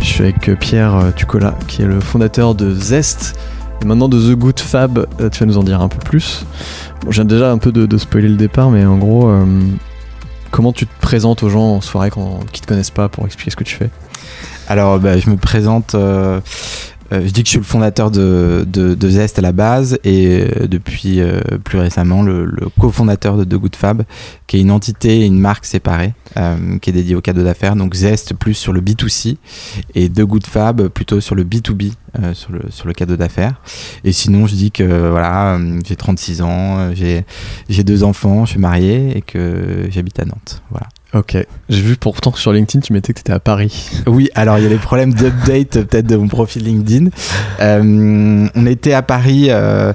Je suis avec Pierre euh, Tucola, qui est le fondateur de Zest et maintenant de The Good Fab. Euh, Tu vas nous en dire un peu plus. Bon, j'ai déjà un peu de, spoiler le départ, mais en gros, euh, comment tu te présentes aux gens en soirée qui te connaissent pas pour expliquer ce que tu fais? Alors, bah, je me présente. Euh, je dis que je suis le fondateur de, de, de Zest à la base et euh, depuis euh, plus récemment le, le cofondateur de The Good Fab, qui est une entité et une marque séparée euh, qui est dédiée aux cadeaux d'affaires. Donc Zest plus sur le B2C et The Good Fab plutôt sur le B2B, euh, sur, le, sur le cadeau d'affaires. Et sinon, je dis que voilà, j'ai 36 ans, j'ai j'ai deux enfants, je suis marié et que j'habite à Nantes. Voilà. Ok. J'ai vu pourtant que sur LinkedIn, tu mettais que tu étais à Paris. Oui, alors il y a des problèmes d'update euh, peut-être de mon profil LinkedIn. Euh, on était à Paris euh,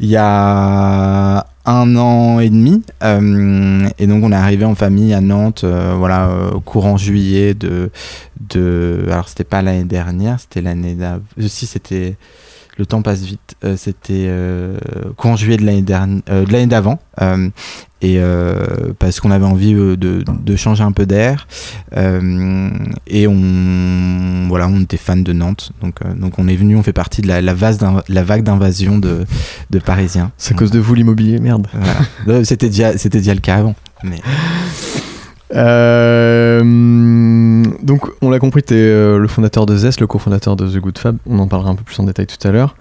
il y a un an et demi euh, et donc on est arrivé en famille à Nantes voilà euh, courant juillet de de alors c'était pas l'année dernière c'était l'année d'avant si c'était le temps passe vite Euh, c'était euh, courant juillet de l'année dernière de l'année d'avant et euh, parce qu'on avait envie euh, de, de changer un peu d'air euh, et on voilà on était fan de Nantes donc donc on est venu on fait partie de la, vague d'invasion de, de Parisiens C'est à cause de vous l'immobilier, merde. Voilà. C'était déjà c'était déjà le cas avant mais Euh, donc, on l'a compris, tu es le fondateur de Zest, le cofondateur de The Good Fab. On en parlera un peu plus en détail tout à l'heure.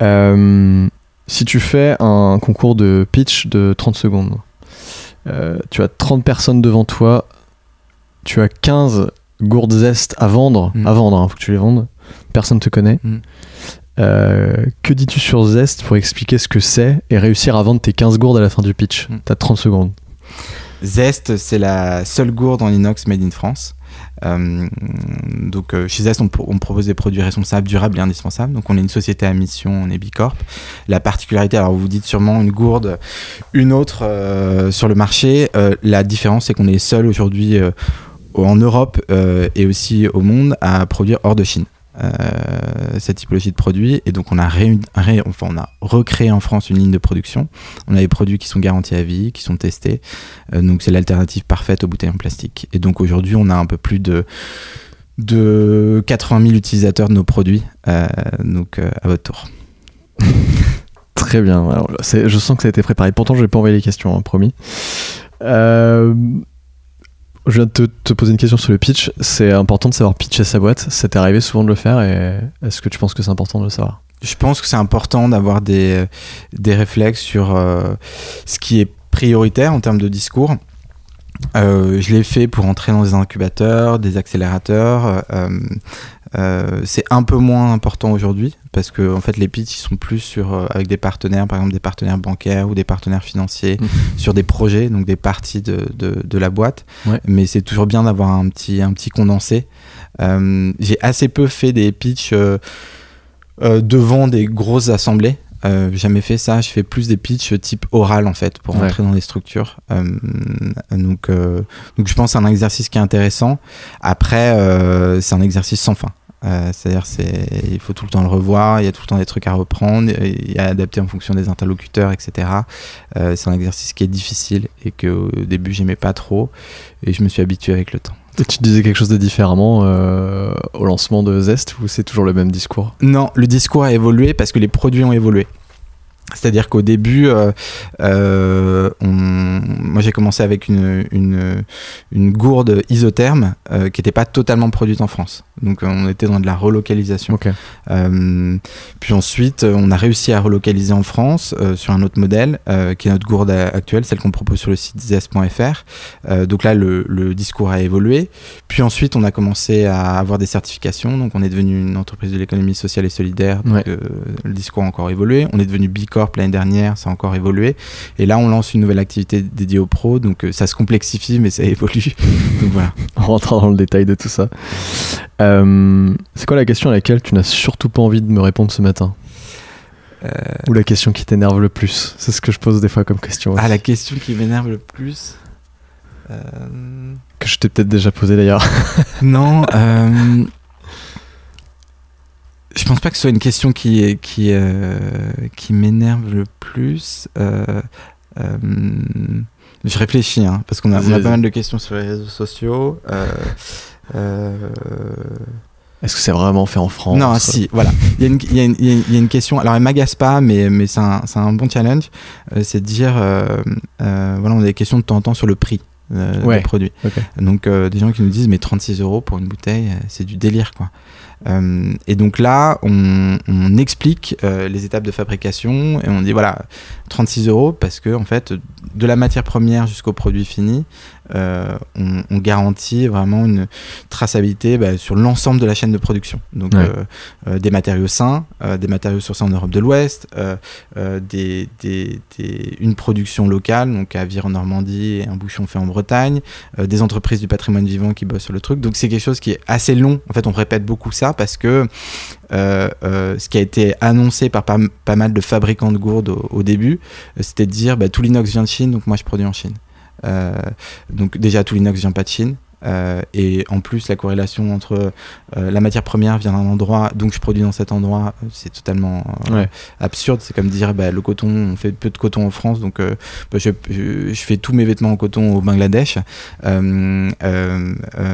Euh, si tu fais un concours de pitch de 30 secondes, euh, tu as 30 personnes devant toi, tu as 15 gourdes Zest à vendre, Mm. à vendre, hein, faut que tu les vendes. Personne te connaît. Mm. Euh, que dis-tu sur Zest pour expliquer ce que c'est et réussir à vendre tes 15 gourdes à la fin du pitch Mm. T'as 30 secondes. Zest, c'est la seule gourde en inox made in France. Euh, donc euh, chez Zest, on, pro- on propose des produits responsables, durables et indispensables. Donc on est une société à mission, on est Bicorp. La particularité, alors vous vous dites sûrement une gourde, une autre euh, sur le marché. La différence, c'est qu'on est seul aujourd'hui en Europe et aussi au monde à produire hors de Chine. Euh, cette typologie de produits et donc on a, enfin, on a recréé en France une ligne de production on a des produits qui sont garantis à vie qui sont testés euh, donc c'est l'alternative parfaite aux bouteilles en plastique. Et donc aujourd'hui, on a un peu plus de, de 80 000 utilisateurs de nos produits. Euh, donc à votre tour. Très bien. Je sens que ça a été préparé. Pourtant, je vais pas envoyer les questions, hein, promis. Je viens de te, poser une question sur le pitch. C'est important de savoir pitcher sa boîte. Ça t'est arrivé souvent de le faire et est-ce que tu penses que c'est important de le savoir? Je pense que c'est important d'avoir des, des réflexes sur euh, ce qui est prioritaire en termes de discours. Euh, je l'ai fait pour entrer dans des incubateurs, des accélérateurs. euh, euh, c'est un peu moins important aujourd'hui parce que en fait les pitchs ils sont plus sur euh, avec des partenaires, par exemple des partenaires bancaires ou des partenaires financiers Mhm. sur des projets, donc des parties de, de, de la boîte. Ouais. Mais c'est toujours bien d'avoir un petit un petit condensé. Euh, J'ai assez peu fait des pitchs devant des grosses assemblées. Euh, jamais fait ça. Je fais plus des pitchs type oral en fait pour Ouais. entrer dans des structures. Euh, donc, euh, donc je pense que c'est un exercice qui est intéressant. Après, c'est un exercice sans fin. Euh, C'est-à-dire, c'est, il faut tout le temps le revoir. Il y a tout le temps des trucs à reprendre, à adapter en fonction des interlocuteurs, etc. Euh, c'est un exercice qui est difficile et que au début j'aimais pas trop, et je me suis habitué avec le temps. Et tu disais quelque chose de différemment euh, au lancement de Zest ou c'est toujours le même discours? Non, le discours a évolué parce que les produits ont évolué. C'est-à-dire qu'au début, euh, euh, on... moi j'ai commencé avec une, une, une gourde isotherme euh, qui n'était pas totalement produite en France. Donc on était dans de la relocalisation. Puis ensuite, on a réussi à relocaliser en France sur un autre modèle qui est notre gourde actuelle, celle qu'on propose sur le site zest.fr. Euh, donc là, le, le discours a évolué. Puis ensuite, on a commencé à avoir des certifications. Donc on est devenu une entreprise de l'économie sociale et solidaire. Donc, Ouais. le discours a encore évolué. On est devenu Bicorp l'année dernière, ça a encore évolué. Et là, on lance une nouvelle activité dédiée aux pros. Donc euh, ça se complexifie, mais ça évolue. donc voilà. En rentrant dans le détail de tout ça. Euh, c'est quoi la question à laquelle tu n'as surtout pas envie de me répondre ce matin? Euh, Ou la question qui t'énerve le plus? C'est ce que je pose des fois comme question. ah, la question qui m'énerve le plus. Euh, Que je t'ai peut-être déjà posé d'ailleurs. Non, je pense pas que ce soit une question qui, qui, euh, qui m'énerve le plus. Euh, euh, je réfléchis, hein, parce qu'on a, on pas mal de questions sur les réseaux sociaux. Est-ce que c'est vraiment fait en France? Non, si, voilà. Il y, a une- il y a une- il y a une- il y a une question, alors elle m'agace pas, mais, mais c'est un, un bon challenge. C'est de dire, voilà, on a des questions de temps en temps sur le prix euh, Ouais. des produits. Donc euh, des gens qui nous disent mais 36 euros pour une bouteille, euh, c'est du délire quoi. Euh, et donc là, on, explique euh, les étapes de fabrication et on dit voilà 36 euros parce que en fait de la matière première jusqu'au produit fini, on, on garantit vraiment une traçabilité bah, sur l'ensemble de la chaîne de production. Donc Ouais. euh, euh, des matériaux sains, euh, des matériaux sourcés en Europe de l'Ouest, euh, euh, des, des- des- une production locale, donc à Vire en Normandie et un bouchon fait en Bretagne, euh, des entreprises du patrimoine vivant qui bossent sur le truc. Donc c'est quelque chose qui est assez long. En fait, on répète beaucoup ça parce que euh, euh, ce qui a été annoncé par pas, pas mal de fabricants de gourdes au, au début, euh, c'était de dire bah, tout l'inox vient de Chine, donc moi je produis en Chine. Euh, donc déjà tout l'inox vient pas de Chine. Euh, et en plus, la corrélation entre euh, la matière première vient d'un endroit, donc je produis dans cet endroit, c'est totalement euh, Ouais. absurde. C'est comme dire bah, le coton, on fait peu de coton en France, donc bah, je, fais tous mes vêtements en coton au Bangladesh.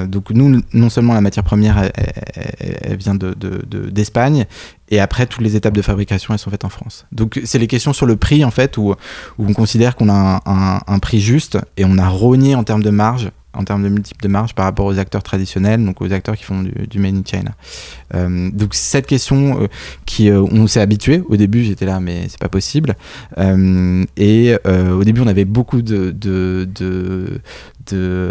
Donc nous, non seulement la matière première, elle, elle- elle vient de- de- de- d'Espagne, et après toutes les étapes de fabrication, elles sont faites en France. Donc c'est les questions sur le prix en fait, où, où on considère qu'on a un, un- un prix juste et on a rogné en termes de marge en termes de multiples de marge par rapport aux acteurs traditionnels, donc aux acteurs qui font du, du made in China. Euh, donc cette question euh, qui euh, on s'est habitué. Au début, j'étais là, mais c'est pas possible. Et au début, on avait beaucoup de, de,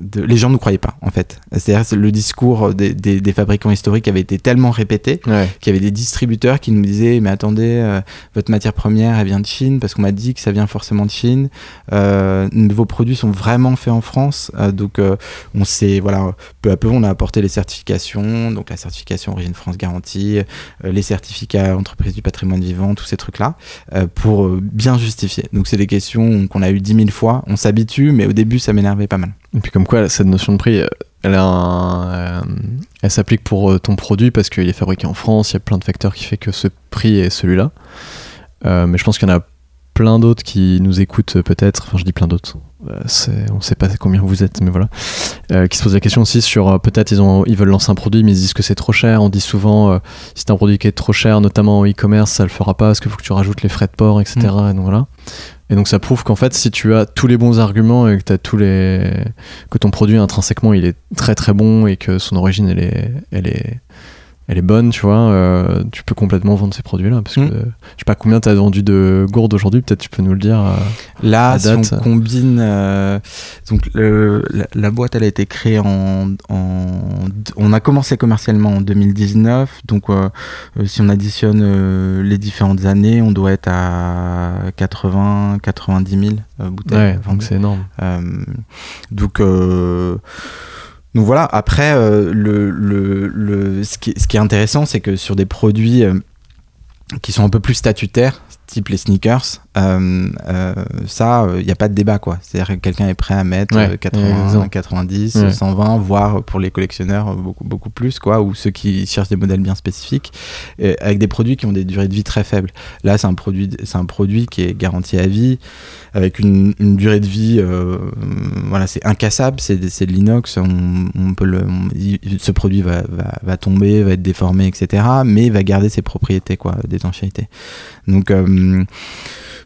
de- les gens ne nous croyaient pas en fait. C'est-à-dire c'est le discours des, des, des fabricants historiques avait été tellement répété Ouais. qu'il y avait des distributeurs qui nous disaient mais attendez euh, votre matière première elle vient de Chine parce qu'on m'a dit que ça vient forcément de Chine Euh, vos produits sont vraiment faits en France Euh, donc on s'est voilà peu à peu on a apporté les certifications donc la certification origine France garantie les certificats entreprise du patrimoine vivant tous ces trucs là pour bien justifier donc c'est des questions qu'on a eu dix mille fois on s'habitue mais au début ça m'énervait pas mal. Et puis comme quoi, cette notion de prix, euh, elle, euh, elle s'applique pour euh, ton produit parce qu'il est fabriqué en France, il y a plein de facteurs qui fait que ce prix est celui-là. Mais je pense qu'il y en a plein d'autres qui nous écoutent peut-être, enfin je dis plein d'autres, Euh, on sait pas combien vous êtes, mais voilà, euh, qui se posent la question aussi sur euh, peut-être ils, ont, ils veulent lancer un produit mais ils se disent que c'est trop cher. On dit souvent euh, si c'est un produit qui est trop cher, notamment en e-commerce, ça le fera pas parce qu'il faut que tu rajoutes les frais de port, etc. Et donc voilà. Et donc ça prouve qu'en fait, si tu as tous les bons arguments et que t'as tous les que ton produit intrinsèquement il est très très bon et que son origine elle est elle est elle est bonne, tu vois, euh, tu peux complètement vendre ces produits-là parce que Mm. euh, je sais pas combien t'as vendu de gourdes aujourd'hui, peut-être tu peux nous le dire. euh. Là, À si date, on combine, euh, donc le- la, la boîte, elle a été créée en, en- on a commencé commercialement en 2019, donc si on additionne les différentes années, on doit être à 80, 90 000 euh, bouteilles. Ouais, donc c'est énorme. Donc, donc voilà. Après, euh, le, le, le, ce, qui, ce qui est intéressant, c'est que sur des produits euh, qui sont un peu plus statutaires, type les sneakers, euh, euh, ça, il n'y a pas de débat, quoi. C'est-à-dire que quelqu'un est prêt à mettre Ouais, 80, 90, Ouais. 120, voire pour les collectionneurs, beaucoup, beaucoup plus, quoi, ou ceux qui cherchent des modèles bien spécifiques, avec des produits qui ont des durées de vie très faibles. Là, c'est un produit, c'est un produit qui est garanti à vie, avec une, une durée de vie, euh, voilà, c'est incassable, c'est c'est de l'inox, on, on peut le, on- il- ce produit va, va, va tomber, va être déformé, etc., mais il va garder ses propriétés, quoi, d'étanchéité. Donc, euh, 嗯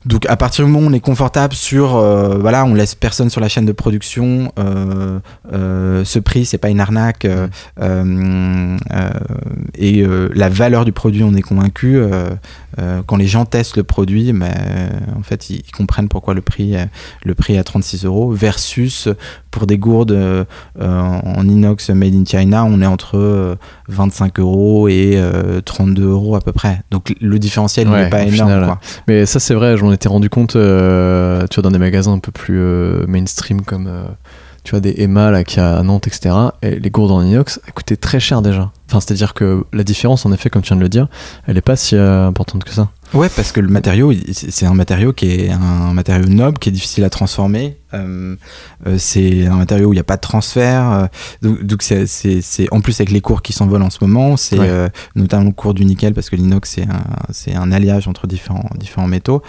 donc à partir du moment où on est confortable sur, euh, voilà, on laisse personne sur la chaîne de production, euh, euh, ce prix c'est pas une arnaque, euh, euh, et la valeur du produit on est convaincu. quand les gens testent le produit, euh, en fait ils, ils comprennent pourquoi le prix, le prix est à 36 euros versus pour des gourdes en inox made in China, on est entre euh, 25 euros et euh, 32 euros à peu près. Donc le différentiel Ouais, n'est pas énorme. final, quoi. Mais ça, c'est vrai, j'en étais rendu compte, euh, tu vois, dans des magasins un peu plus euh, mainstream comme, euh, tu vois, des Emma, là, qui a à Nantes, etc. Et les gourdes en inox, coûtaient très cher déjà. Enfin, c'est-à-dire que la différence, en effet, comme tu viens de le dire, elle est pas si importante que ça. Ouais, parce que le matériau, c'est c'est un matériau qui est un matériau noble, qui est difficile à transformer. Euh, euh, c'est un matériau où il n'y a pas de transfert. euh, donc, c'est, c'est, c'est- en plus avec les cours qui s'envolent en ce moment, c'est Ouais. euh, notamment le cours du nickel, parce que l'inox c'est un, c'est un alliage entre différents, différents métaux.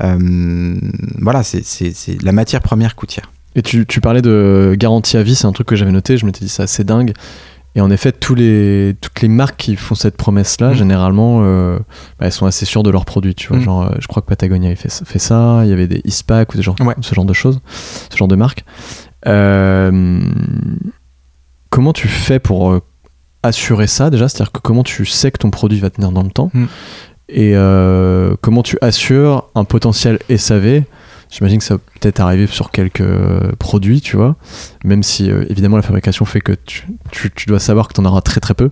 Euh, voilà, c'est, c'est, c'est la matière première coûte cher. Et tu, tu parlais de garantie à vie, c'est un truc que j'avais noté, je m'étais dit c'est assez dingue. Et en effet, tous les, toutes les marques qui font cette promesse-là, Mm. généralement, euh, bah, elles sont assez sûres de leurs produits. Tu vois, Mm. genre, euh, je crois que Patagonia avait fait, ça- fait ça, il y avait des ISPAC ou ce genre, Ouais. ce genre de choses, ce genre de marques. Euh, comment tu fais pour assurer ça déjà? C'est-à-dire que comment tu sais que ton produit va tenir dans le temps? Mm. Et euh, comment tu assures un potentiel SAV J'imagine que ça peut peut-être arriver sur quelques produits, tu vois, même si euh, évidemment la fabrication fait que tu, tu- tu dois savoir que tu en auras très très peu.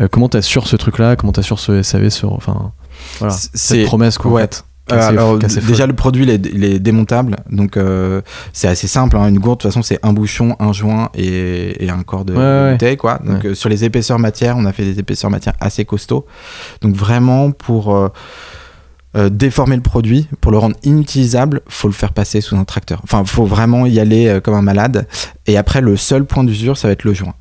Euh, comment tu assures ce truc-là? Comment tu assures ce SAV sur. Enfin, voilà, cette promesse quoi, ouais. en fait. Euh, alors, déjà, le produit, il est, il est démontable. Donc, euh, c'est assez simple. hein. Une gourde, de toute façon, c'est un bouchon, un joint et, et un corps de, Ouais, bouteille. Quoi. Donc, euh, sur les épaisseurs matière, on a fait des épaisseurs matière assez costauds. Donc, vraiment, pour euh, euh, déformer le produit, pour le rendre inutilisable, faut le faire passer sous un tracteur. Enfin, faut vraiment y aller euh, comme un malade. Et après, le seul point d'usure, ça va être le joint.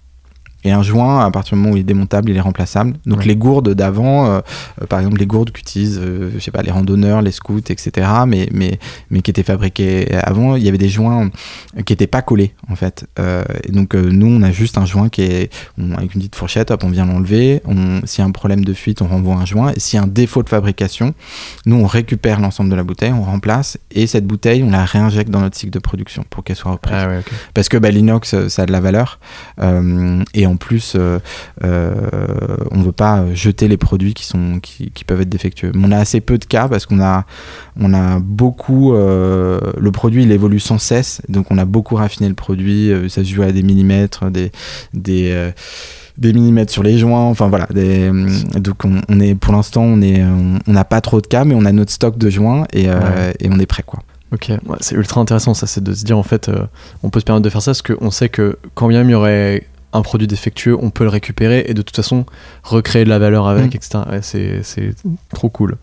Et un joint, à partir du moment où il est démontable, il est remplaçable. Donc Ouais. les gourdes d'avant, euh, euh, par exemple les gourdes qu'utilisent, euh, je sais pas, les randonneurs, les scouts, etc., mais, mais, mais qui étaient fabriquées avant, il y avait des joints qui n'étaient pas collés, en fait. Euh, et donc euh, nous, on a juste un joint qui est, on- avec une petite fourchette, hop, on vient l'enlever. On- S'il y a un problème de fuite, on renvoie un joint. Et s'il y a un défaut de fabrication, nous, on récupère l'ensemble de la bouteille, on remplace, et cette bouteille, on la réinjecte dans notre cycle de production pour qu'elle soit reprise Ah ouais, parce que bah, l'inox euh, ça a de la valeur euh, et en plus euh, euh, on veut pas jeter les produits qui sont qui, qui peuvent être défectueux on a assez peu de cas parce qu'on a on a beaucoup euh, le produit il évolue sans cesse donc on a beaucoup raffiné le produit ça se joue à des millimètres des des des millimètres sur les joints, enfin voilà. Des, donc on, on est pour l'instant on est on n'a pas trop de cas, mais on a notre stock de joints et, Ouais. et on est prêt quoi. Ok, ouais, c'est ultra intéressant ça, c'est de se dire en fait, euh, on peut se permettre de faire ça parce qu'on sait que quand bien il y aurait un produit défectueux, on peut le récupérer et de toute façon recréer de la valeur avec, Mm. etc. Ouais, c'est, trop cool.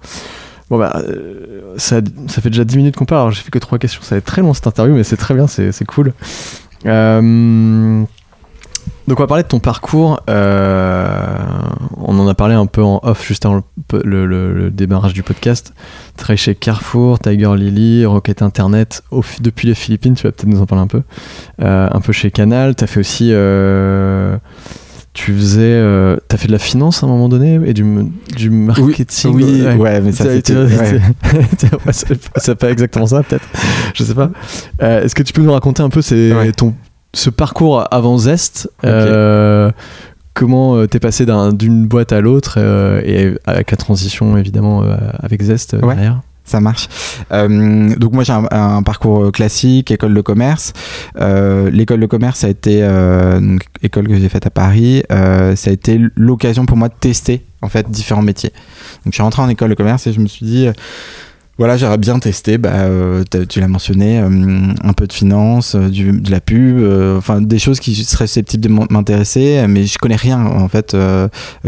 Bon bah, euh, ça, ça fait déjà 10 minutes qu'on parle, alors j'ai fait que 3 questions, ça va être très long cette interview, mais c'est très bien, c'est, c'est cool. Euh, donc on va parler de ton parcours. euh, on en a parlé un peu en off juste avant le, le- le- le démarrage du podcast. Tu chez Carrefour, Tiger Lily, Rocket Internet, au depuis les Philippines, tu vas peut-être nous en parler un peu. Euh, un peu chez Canal, tu as fait aussi... euh, tu faisais... euh, t'as fait de la finance à un moment donné et du, du marketing Oui, ouais. ouais, mais ça c'était. tu- ouais. Ouais, c'est c'est pas exactement ça, peut-être. Je sais pas. Est-ce que tu peux nous raconter un peu ces- Ouais. ton, ce parcours avant Zest euh, Comment euh, t'es passé d'un- d'une boîte à l'autre euh, et avec la transition évidemment euh, avec Zest Ouais. derrière Ça marche. Euh, donc moi j'ai un, un parcours classique, école de commerce. Euh, L'école de commerce ça a été euh, donc, école que j'ai faite à Paris. ça a été l'occasion pour moi de tester en fait différents métiers. Donc je suis rentré en école de commerce et je me suis dit voilà, j'aurais bien testé, bah, euh, tu l'as mentionné, euh, un peu de finance, euh, du, de la pub, enfin des choses qui seraient susceptibles de m'intéresser, mais je connais rien en fait.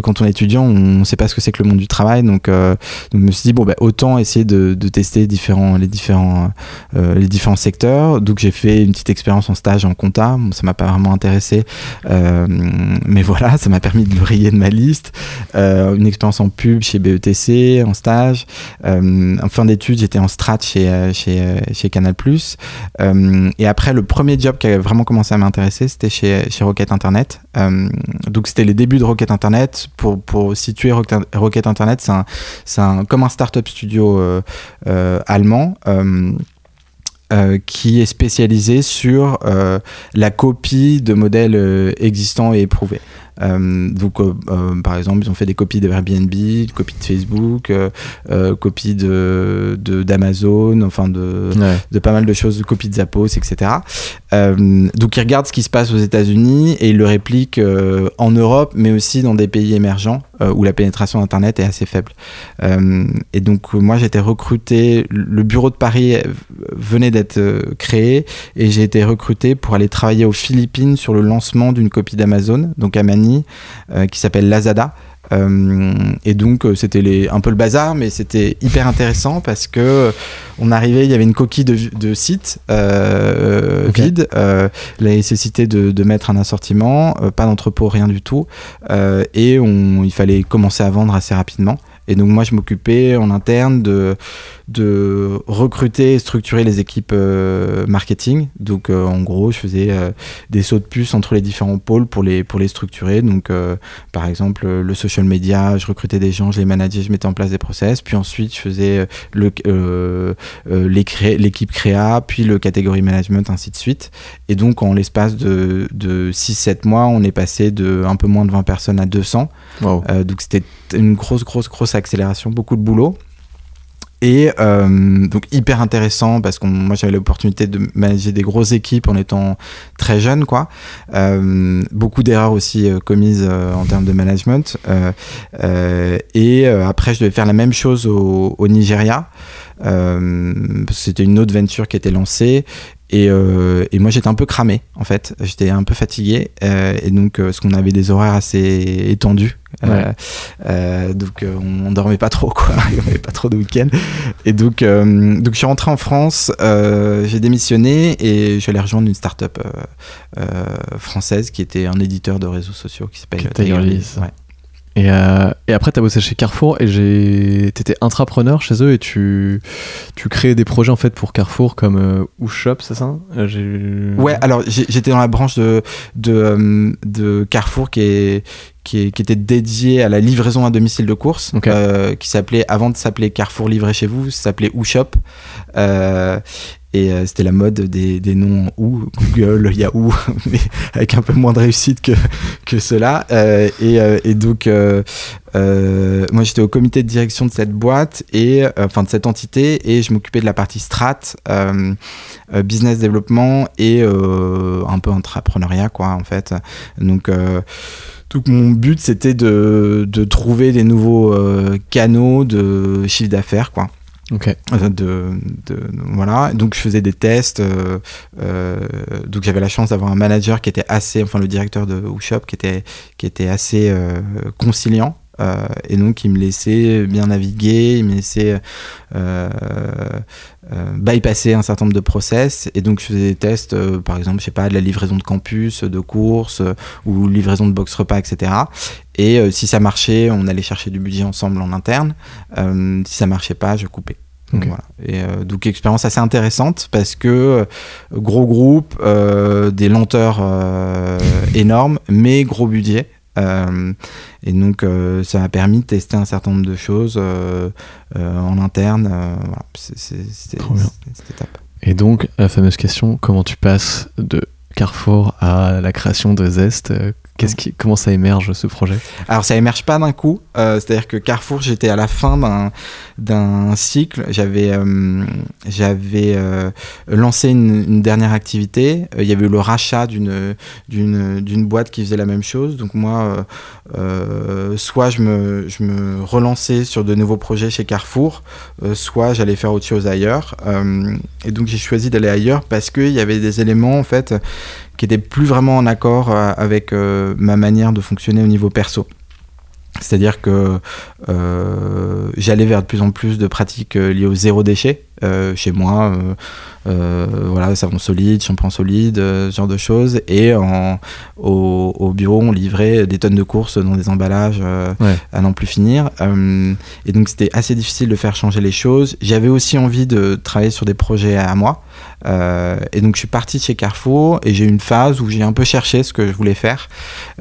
quand on est étudiant, on ne sait pas ce que c'est que le monde du travail, donc, donc je me suis dit bon bah, autant essayer de, de tester différents, les différents, les différents secteurs. Donc j'ai fait une petite expérience en stage en compta, bon, ça m'a pas vraiment intéressé, mais voilà, ça m'a permis de le rayer de ma liste. une expérience en pub chez BETC, en stage, en fin j'étais en strat chez, euh, euh, chez Canal+. Euh, et après, le premier job qui a vraiment commencé à m'intéresser, c'était chez, chez Rocket Internet. donc, c'était les débuts de Rocket Internet. Pour, pour situer Rocket Internet, c'est un, un, comme un startup studio allemand. qui est spécialisé sur la copie de modèles existants et éprouvés. Euh, donc, euh, euh, par exemple, ils ont fait des copies de Airbnb, des copies de Facebook, copies de d'Amazon, enfin de, de pas mal de choses, copies de Zappos, etc. donc, ils regardent ce qui se passe aux États-Unis et ils le répliquent en Europe, mais aussi dans des pays émergents où la pénétration d'Internet est assez faible. et donc, moi, j'étais recruté, le bureau de Paris venait d'être créé et j'ai été recruté pour aller travailler aux Philippines sur le lancement d'une copie d'Amazon, donc Amani euh, qui s'appelle Lazada. Euh, et donc euh, c'était un peu le bazar, mais c'était hyper intéressant parce que on arrivait, il y avait une coquille de, de site vide, la nécessité de, de, mettre un assortiment, pas d'entrepôt, rien du tout, et on, il fallait commencer à vendre assez rapidement. Et donc moi, je m'occupais en interne de, de recruter et structurer les équipes euh, marketing. Donc euh, en gros, je faisais euh, des sauts de puce entre les différents pôles pour les, pour les structurer. Donc par exemple, le social media, je recrutais des gens, je les manageais, je mettais en place des process. Puis ensuite, je faisais l'équipe créa, puis le catégorie management, ainsi de suite. Et donc en l'espace de, de 6-7 mois, on est passé de un peu moins de 20 personnes à 200. donc c'était une grosse, grosse, grosse accélération, beaucoup de boulot. Et euh, donc hyper intéressant parce que moi j'avais l'opportunité de manager des grosses équipes en étant très jeune quoi. Euh, beaucoup d'erreurs aussi euh, commises en termes de management. et après je devais faire la même chose au, au Nigeria. c'était une autre venture qui était lancée et, euh, et, moi j'étais un peu cramé en fait, j'étais un peu fatigué euh, et donc euh, parce qu'on avait des horaires assez étendus, euh, donc on, dormait pas trop quoi, n'y avait pas trop de week-end. Et donc donc je suis rentré en France, j'ai démissionné et je allé rejoindre une start-up française qui était un éditeur de réseaux sociaux qui s'appelle Tigerlist. Ouais. Et, euh, et, après, tu as bossé chez Carrefour et étais intrapreneur chez eux et tu, tu créais des projets en fait pour Carrefour comme euh, Shop, c'est ça? Euh, Ouais, alors j'étais dans la branche de, de, euh, de Carrefour qui est, qui, était dédié à la livraison à domicile de course, qui s'appelait, avant de s'appeler Carrefour livré chez vous, s'appelait Shop. Euh, et euh, c'était la mode des, des noms ou Google, Yahoo, mais avec un peu moins de réussite que, que cela. Euh, et, euh, et, donc, euh, euh, moi j'étais au comité de direction de cette boîte, et enfin de cette entité, et je m'occupais de la partie strat, business développement et un peu entrepreneuriat, quoi, en fait. Donc, tout mon but c'était de, de, trouver des nouveaux canaux de chiffre d'affaires, quoi. Ok. De, de, voilà. Donc je faisais des tests. Euh, euh, donc j'avais la chance d'avoir un manager qui était assez, enfin le directeur de WooShop qui était qui était assez euh, conciliant. Et donc il me laissait bien naviguer, il me laissait bypasser un certain nombre de process. Et donc je faisais des tests, par exemple, je sais pas, de la livraison de campus, de courses ou livraison de box repas, etc. Et euh, si ça marchait, on allait chercher du budget ensemble en interne. Euh, si ça marchait pas, je coupais. Donc, voilà. Et euh, donc expérience assez intéressante parce que gros groupe, des lenteurs énormes, mais gros budget. Et donc ça m'a permis de tester un certain nombre de choses en interne. voilà, c'était top. Et donc la fameuse question, comment tu passes de Carrefour à la création de Zest Comment ça émerge ce projet? Alors ça émerge pas d'un coup, euh, c'est-à-dire que Carrefour, j'étais à la fin d'un d'un cycle, j'avais euh, j'avais euh, lancé une, une, dernière activité, il y avait eu le rachat d'une d'une d'une boîte qui faisait la même chose, donc moi soit je me je me relançais sur de nouveaux projets chez Carrefour, soit j'allais faire autre chose ailleurs, et donc j'ai choisi d'aller ailleurs parce qu'il y avait des éléments en fait qui était plus vraiment en accord euh, avec euh, ma manière de fonctionner au niveau perso. C'est-à-dire que euh, j'allais vers de plus en plus de pratiques liées au zéro déchet chez moi. voilà, savon solide, shampoing solide, ce genre de choses. Et en, au, bureau, on livrait des tonnes de courses dans des emballages à n'en plus finir. et donc, c'était assez difficile de faire changer les choses. J'avais aussi envie de travailler sur des projets à moi. Euh, et donc je suis parti chez Carrefour et j'ai eu une phase où j'ai un peu cherché ce que je voulais faire.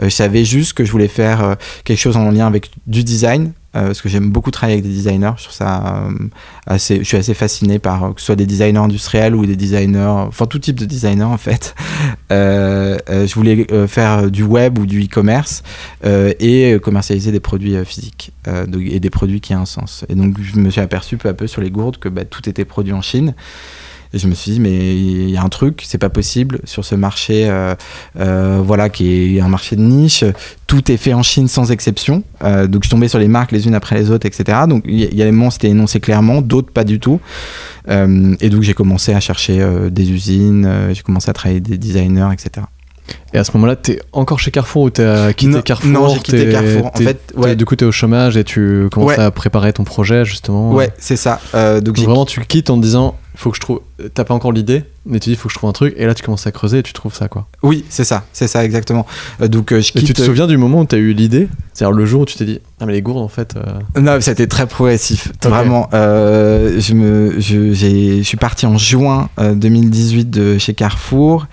Euh, je savais juste que je voulais faire euh, quelque chose en lien avec du design, parce que j'aime beaucoup travailler avec des designers. Je, suis assez fasciné par que ce soit des designers industriels ou des designers, enfin tout type de designers en fait. je voulais faire du web ou du e-commerce et commercialiser des produits physiques et des produits qui ont un sens. Et donc je me suis aperçu peu à peu sur les gourdes que bah, tout était produit en Chine. Je me suis dit, mais il y a un truc, c'est pas possible sur ce marché, euh, euh, voilà, qui est un marché de niche. Tout est fait en Chine sans exception. Euh, donc je tombais sur les marques les unes après les autres, etc. Donc il y, a des moments c'était énoncé clairement, d'autres pas du tout. et donc j'ai commencé à chercher des usines, j'ai commencé à travailler des designers, etc. Et à ce moment-là, tu es encore chez Carrefour ou tu as quitté Carrefour Non, j'ai quitté Carrefour. En fait, ouais. du coup, tu es au chômage et tu commences à préparer ton projet, justement. Ouais, c'est ça. donc, donc vraiment, tu quittes en te disant faut que je trouve. T'as pas encore l'idée, mais tu dis faut que je trouve un truc, et là tu commences à creuser et tu trouves ça quoi. Oui, c'est ça, c'est ça exactement. Euh, donc euh, je quitte... Et tu te souviens du moment où t'as eu l'idée, c'est-à-dire le jour où tu t'es dit ah mais les gourdes en fait. Euh... Non, ça a été très progressif, vraiment. Euh, je me, je, je suis parti en juin 2018 de chez Carrefour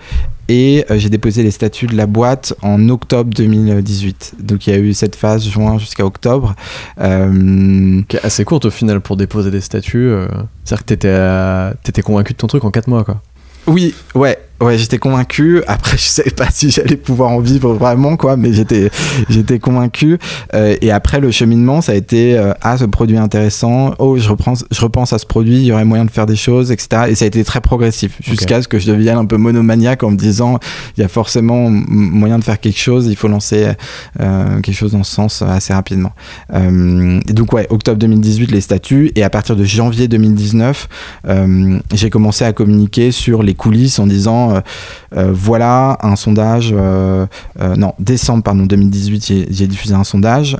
et euh, j'ai déposé les statuts de la boîte en octobre 2018. Donc il y a eu cette phase juin jusqu'à octobre. Euh... Qui est assez courte au final pour déposer des statuts. Euh. C'est-à-dire que t'étais, étais convaincu de ton truc en 4 mois quoi. Oui, ouais, Ouais, j'étais convaincu. Après, je savais pas si j'allais pouvoir en vivre vraiment, quoi, mais j'étais, j'étais convaincu. Euh, et après, le cheminement, ça a été euh, ah, ce produit intéressant. Oh, je repense, je repense à ce produit. Il y aurait moyen de faire des choses, etc. Et ça a été très progressif jusqu'à ce que je devienne un peu monomaniaque en me disant il y a forcément moyen de faire quelque chose. Il faut lancer euh, quelque chose dans ce sens assez rapidement. Et donc, ouais, octobre 2018, les statuts. Et à partir de janvier 2019, euh, j'ai commencé à communiquer sur les coulisses en disant euh, euh, voilà un sondage, euh, non, décembre pardon, 2018, j'ai diffusé un sondage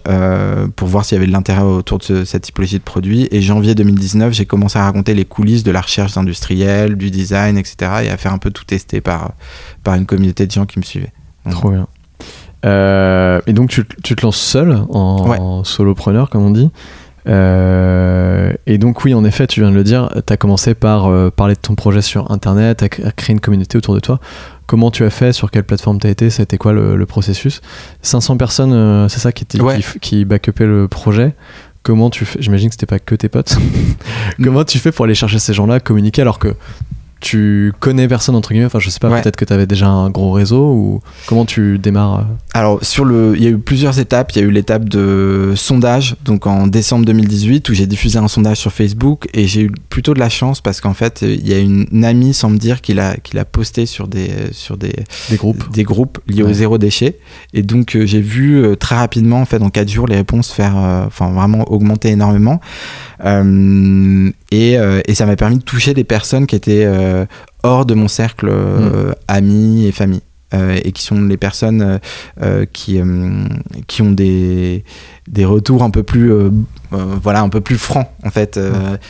pour voir s'il y avait de l'intérêt autour de cette typologie de produits. Et janvier 2019, j'ai commencé à raconter les coulisses de la recherche industrielle, du design, etc. et à faire un peu tout tester par, par une communauté de gens qui me suivaient. Trop bien. et donc tu, tu, te lances seul en, solopreneur comme on dit. Euh, et donc oui, en effet, tu viens de le dire, tu as commencé par euh, parler de ton projet sur Internet, à, créer une communauté autour de toi. Comment tu as fait Sur quelle plateforme tu as été C'était quoi le, processus? 500 personnes, euh, c'est ça qui, qui, qui backupait le projet Comment tu fais? J'imagine que c'était pas que tes potes. Comment tu fais pour aller chercher ces gens-là, communiquer alors que tu connais personne entre guillemets enfin je sais pas peut-être que tu avais déjà un gros réseau ou comment tu démarres euh alors sur le il y a eu plusieurs étapes. Il y a eu l'étape de sondage donc en décembre 2018 où j'ai diffusé un sondage sur Facebook et j'ai eu plutôt de la chance parce qu'en fait il y a une, amie sans me dire qu'il a qu'il a posté sur des sur des, des groupes. des groupes liés au zéro déchet. Et donc euh, j'ai vu euh, très rapidement en fait en 4 jours les réponses faire enfin vraiment augmenter énormément et, et ça m'a permis de toucher des personnes qui étaient euh, hors de mon cercle euh, mm. amis et famille. Euh, et qui sont les personnes qui, qui ont des, des retours un peu plus voilà un peu plus francs en fait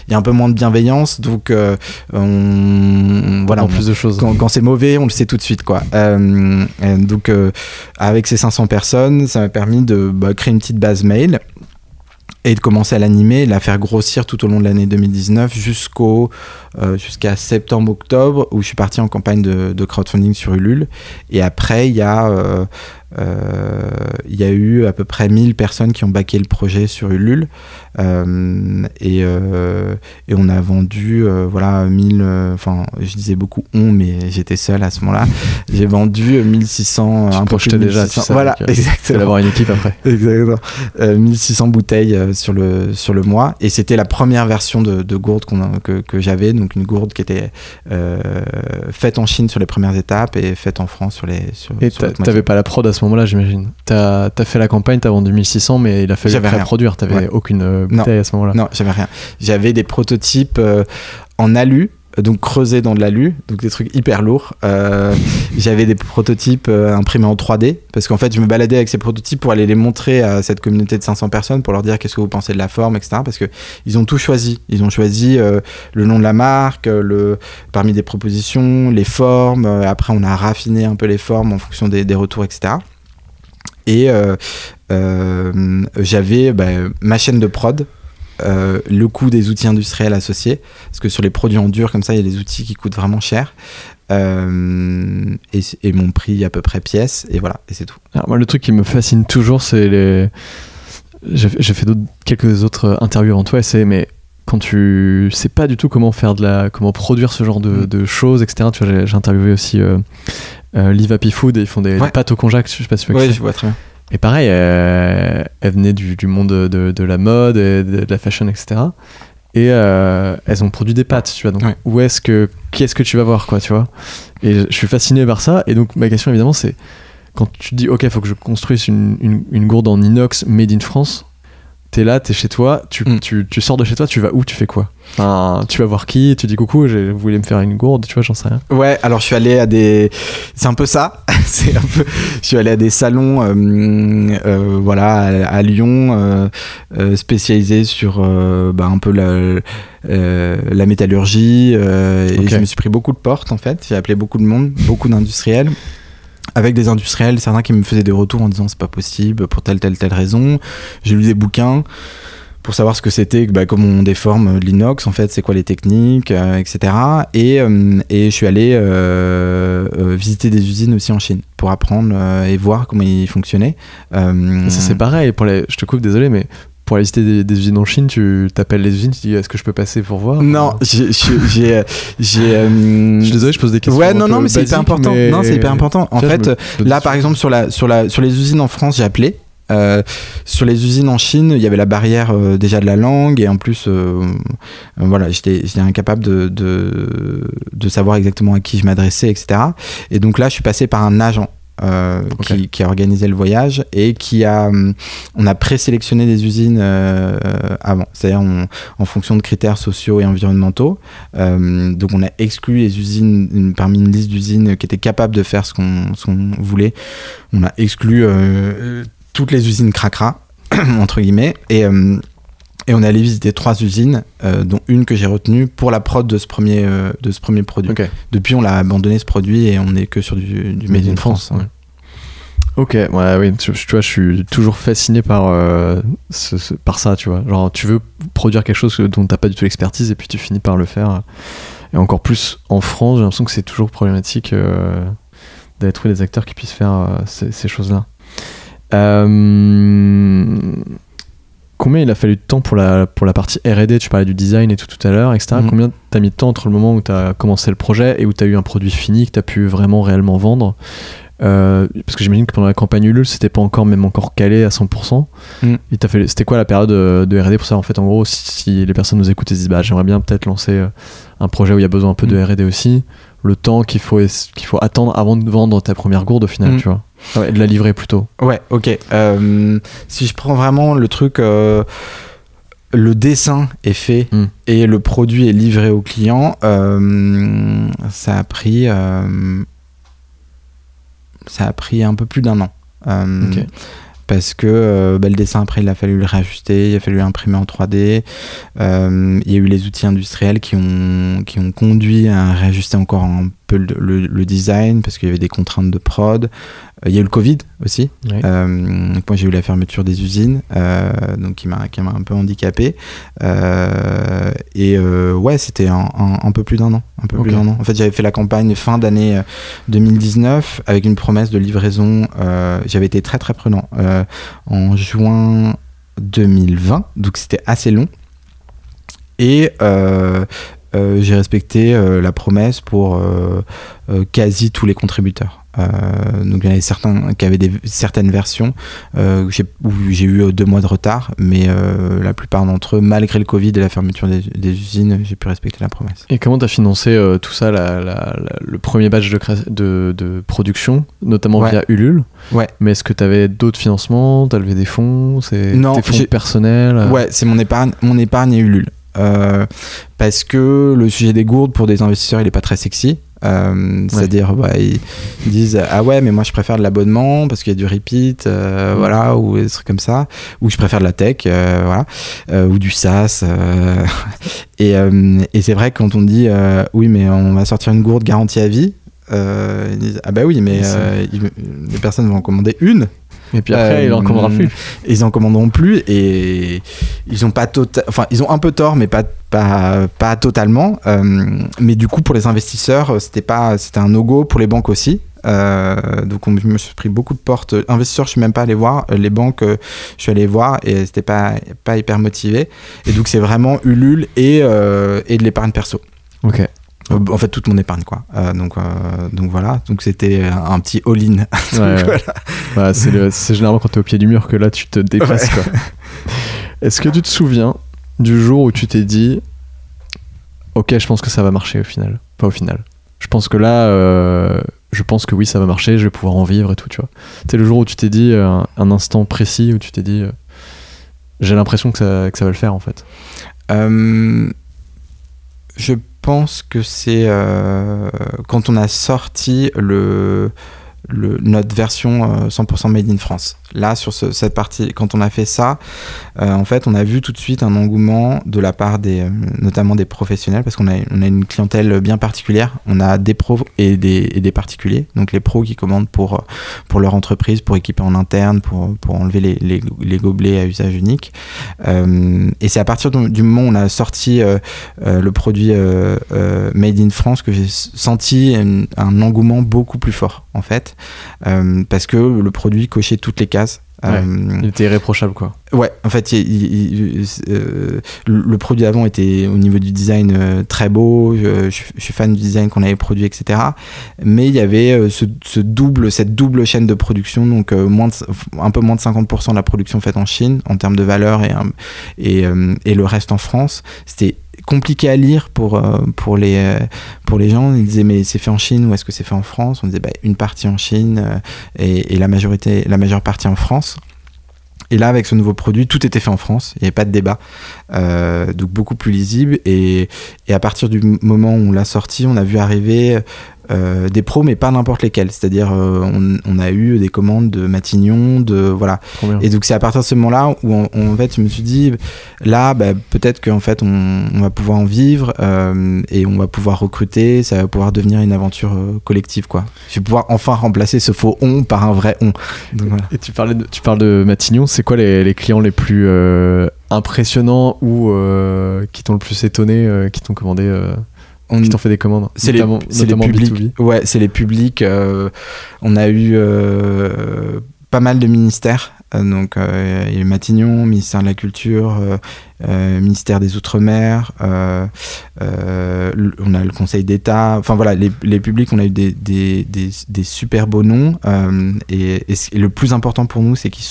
il y a un peu moins de bienveillance donc on, voilà plus de choses quand, c'est mauvais on le sait tout de suite quoi donc avec ces 500 personnes ça m'a permis de bah, créer une petite base mail et de commencer à l'animer, la faire grossir tout au long de l'année 2019 jusqu'au euh, jusqu'à septembre-octobre où je suis parti en campagne de, crowdfunding sur Ulule. Et après, il y a euh, il y a eu à peu près 1000 personnes qui ont baqué le projet sur Ulule. et, et on a vendu, voilà, 1000, enfin, je disais beaucoup on, mais j'étais seul à ce moment-là. J'ai vendu 1600, tu un de déjà, 1600. tu sais, voilà, euh, exactement. d'avoir une équipe après. Exactement. Euh, 1600 bouteilles euh, sur le, sur le mois. Et c'était la première version de, de gourde a- que, que j'avais. Donc une gourde qui était euh, faite en Chine sur les premières étapes et faite en France sur les. Sur, Et t'avais pas la prod à ce moment-là, j'imagine. T'as as fait la campagne, t'as vendu 1600, mais il a fallu rien. produire. T'avais Ouais. aucune euh, Non. bouteille à ce moment-là. Non, j'avais rien. J'avais des prototypes euh, en alu, donc creusés dans de l'alu, donc des trucs hyper lourds. Euh, j'avais des prototypes euh, imprimés en 3D, parce qu'en fait, je me baladais avec ces prototypes pour aller les montrer à cette communauté de 500 personnes, pour leur dire qu'est-ce que vous pensez de la forme, etc. Parce que ils ont tout choisi. Ils ont choisi euh, le nom de la marque, euh, le parmi des propositions, les formes. Euh, après, on a raffiné un peu les formes en fonction des, des retours, etc. Et euh, euh, j'avais bah, ma chaîne de prod, euh, le coût des outils industriels associés, parce que sur les produits en dur comme ça, il y a des outils qui coûtent vraiment cher, euh, et, et mon prix à peu près pièce, et voilà, et c'est tout. Alors, moi, le truc qui me fascine toujours, c'est les. J'ai fait quelques autres interviews avant toi, et c'est mais quand tu sais pas du tout comment faire de la, comment produire ce genre de, Mm. de choses, etc. Tu vois, j'ai- interviewé aussi euh, euh, Live Happy Food et ils font des, Ouais. des pâtes au conjac. Je sais pas si tu vois Ouais, je vois très bien. Et pareil, euh, elle venait du, du monde de, de- de la mode, et de, de la fashion, etc. Et euh, elles ont produit des pâtes, tu vois. Donc, Ouais. où est-ce que, qui est-ce que tu vas voir, quoi, tu vois Et je suis fasciné par ça. Et donc, ma question, évidemment, c'est quand tu te dis, OK, il faut que je construise une, une, une gourde en inox made in France, t'es là, t'es chez toi, tu, Mm. tu, tu sors de chez toi, tu vas où, tu fais quoi Enfin, tu vas voir qui, tu dis coucou, je vous voulez me faire une gourde, tu vois, j'en sais rien. Ouais, alors je suis allé à des. C'est un peu ça. C'est un peu. Je suis allé à des salons, euh, euh, voilà, à, à Lyon, euh, euh, spécialisés sur bah, un peu la, la métallurgie. Et je me suis pris beaucoup de portes en fait. J'ai appelé beaucoup de monde, beaucoup d'industriels. Avec des industriels, certains qui me faisaient des retours en disant c'est pas possible pour telle, telle, telle raison. J'ai lu des bouquins pour savoir ce que c'était, bah, comment on déforme l'inox, en fait, c'est quoi les techniques, euh, etc. Et, euh, et je suis allé euh, euh, visiter des usines aussi en Chine pour apprendre euh, et voir comment ils fonctionnaient. Euh, c'est pareil. Pour les... Je te coupe, désolé, mais pour aller visiter des, des usines en Chine, tu t'appelles les usines, tu dis est-ce que je peux passer pour voir non, j'ai, j'ai, j'ai, j'ai, euh, Je suis désolé, je pose des questions. Ouais, non, non, mais c'est hyper important. mais- Non, c'est hyper important. En fait, me- Là, par exemple, sur, la, sur, la, sur les usines en France, j'ai appelé. Euh, sur les usines en Chine, il y avait la barrière euh, déjà de la langue et en plus, euh, euh, voilà, j'étais j'étais incapable de, de, de savoir exactement à qui je m'adressais, etc. Et donc là, je suis passé par un agent. Euh, qui, qui a organisé le voyage et qui a hum, on a présélectionné des usines euh, avant. C'est-à-dire en fonction de critères sociaux et environnementaux euh, donc on a exclu les usines une- parmi une liste d'usines qui étaient capables de faire ce qu'on voulait. On a exclu euh, toutes les usines cracra entre guillemets. Et euh, et on est allé visiter trois usines, euh, dont une que j'ai retenue pour la prod de ce premier, euh, de ce premier produit. Depuis, on l'a abandonné ce produit et on n'est que sur du, du Made in France. ouais. Ok, ouais, oui, tu, tu vois, je suis toujours fasciné par, euh, ce- ce- par ça, tu vois. Genre, tu veux produire quelque chose dont t'as pas du tout l'expertise et puis tu finis par le faire. Et encore plus en France, j'ai l'impression que c'est toujours problématique d'aller trouver des acteurs qui puissent faire ces, ces choses-là. Euh, combien il a fallu de temps pour la, pour la partie RD Tu parlais du design et tout tout à l'heure, etc. Mhm. Combien t'as mis de temps entre le moment où t'as commencé le projet et où t'as eu un produit fini que t'as pu vraiment réellement vendre? Euh, Parce que j'imagine que pendant la campagne Ulule, c'était pas encore même encore calé à 100%. Mhm. Il t'a fait, c'était quoi la période de, de RD pour ça? En fait, en gros, si, si les personnes nous écoutent et se disent bah, j'aimerais bien peut-être lancer euh, un projet où il y a besoin un peu de Mhm. RD aussi, le temps qu'il faut, es- qu'il faut attendre avant de vendre ta première gourde au final, Mhm. tu vois? Ouais, de la livrer plutôt. Ouais, ok. Euh, si je prends vraiment le truc, euh, le dessin est fait Mm. et le produit est livré au client, euh, ça a pris, ça a pris un peu plus d'un an. Parce que bah, le dessin, après, il a fallu le réajuster, il a fallu l'imprimer en 3D. Euh, il y a eu les outils industriels qui ont, qui ont conduit à réajuster encore en peu le, le- le design parce qu'il y avait des contraintes de prod. Euh, Il y a eu le Covid aussi. Euh, donc moi j'ai eu la fermeture des usines, euh, donc qui m'a qui m'a un peu handicapé. Et ouais, c'était un, un- un peu plus d'un an, un peu plus d'un an. En fait, j'avais fait la campagne fin d'année euh, 2019 avec une promesse de livraison. j'avais été très très prudent euh, en juin 2020, donc c'était assez long. Et euh, j'ai respecté euh, la promesse pour euh, euh, quasi tous les contributeurs. Euh, donc il y en avait certains qui avaient des, certaines versions euh, où j'ai- eu euh, deux mois de retard, mais euh, la plupart d'entre eux, malgré le Covid et la fermeture des, des usines, j'ai pu respecter la promesse. Et comment t'as financé euh, tout ça, la- la- la- le premier batch de, créa- de, de production, notamment Ouais. via Ulule? Ouais. Mais est-ce que t'avais d'autres financements? T'as levé des fonds? C'est Non, tes fonds personnels? Euh, Ouais, c'est mon épargne, mon épargne et Ulule. Euh, parce que le sujet des gourdes pour des investisseurs, il est pas très sexy. Euh, C'est-à-dire, bah, ils, ils disent ah ouais, mais moi je préfère de l'abonnement parce qu'il y a du repeat, euh, voilà, ou des trucs comme ça, ou je préfère de la tech, voilà, ou du SaaS. et et c'est vrai que quand on dit oui, mais on va sortir une gourde garantie à vie. ils disent ah bah oui mais Mais les personnes vont en commander une Et puis après, Euh, il en commandera plus. ils en commanderont plus et ils ont pas tota- enfin ils ont un peu tort mais pas pas, pas totalement. Euh, mais du coup pour les investisseurs c'était pas c'était un no go pour les banques aussi. Euh, donc on, je me suis pris beaucoup de portes. Investisseurs je suis même pas allé voir. Euh, les banques euh, je suis allé voir et c'était pas pas hyper motivé. Et donc c'est vraiment Ulule et euh, et de l'épargne perso. Ok. En fait toute mon épargne quoi Euh, donc euh, donc voilà donc c'était un, un petit all in Ouais, ouais. Bah, c'est le- c'est généralement quand t'es au pied du mur que là tu te dépasses. Ouais. Est-ce que tu te souviens du jour où tu t'es dit Ok, je pense que ça va marcher au final? Pas au final. Je pense que là, euh, je pense que oui, ça va marcher, je vais pouvoir en vivre et tout, tu vois. C'est le jour où tu t'es dit, euh, un instant précis où tu t'es dit J'ai l'impression que ça, que ça va le faire en fait. Je pense que c'est euh, quand on a sorti le, le- notre version euh, 100% made in France. Là, sur ce- cette partie, quand on a fait ça, euh, en fait, on a vu tout de suite un engouement de la part des, euh, notamment des professionnels, parce qu'on a, une clientèle bien particulière. On a des pros et des, particuliers. Donc les pros qui commandent pour, pour leur entreprise, pour équiper en interne, pour, pour enlever les, gobelets à usage unique. Euh, et c'est à partir du moment où on a sorti euh, euh, le produit euh, euh, Made in France que j'ai senti un, un engouement beaucoup plus fort en fait Euh, parce que le produit cochait toutes les cases. Ouais. Euh, Il était irréprochable quoi. Ouais, en fait, il- il- il- euh, le produit avant était au niveau du design euh, très beau. Je, je- je suis fan du design qu'on avait produit, etc. Mais il y avait ce, ce double, cette double chaîne de production, donc moins de- un peu moins de 50% de la production faite en Chine en termes de valeur et, et, et le reste en France. C'était compliqué à lire pour, euh, pour, les, euh, pour les gens. Ils disaient mais c'est fait en Chine ou est-ce que c'est fait en France? On disait bah, une partie en Chine euh, et, la, majorité, la majeure partie en France. Et là, avec ce nouveau produit, tout était fait en France. Il n'y avait pas de débat. Euh, donc beaucoup plus lisible. Et, et à partir du moment où on l'a sorti, on a vu arriver euh, des pros, mais pas n'importe lesquels. C'est-à-dire, euh, on, on a eu des commandes de Matignon, de voilà. Et donc c'est à partir de ce moment-là où en, en fait je me suis dit là bah, peut-être qu'en fait on, on va pouvoir en vivre euh, et on va pouvoir recruter, ça va pouvoir devenir une aventure collective quoi. Je vais pouvoir enfin remplacer ce faux on par un vrai on. Donc voilà. Et tu, parlais de, tu parles de Matignon, c'est quoi les, les clients les plus impressionnants ou qui t'ont le plus étonné, qui t'ont commandé, On- qui t'ont fait des commandes c'est les, c'est les publics. B2B. Ouais, c'est les publics. euh, on a eu euh, pas mal de ministères. Euh, donc, il y a eu Matignon, ministère de la Culture, ministère des Outre-mer. euh, euh, on a le Conseil d'État. Enfin voilà, les, publics, on a eu des, super beaux noms. euh, et, le plus important pour nous, c'est qu'ils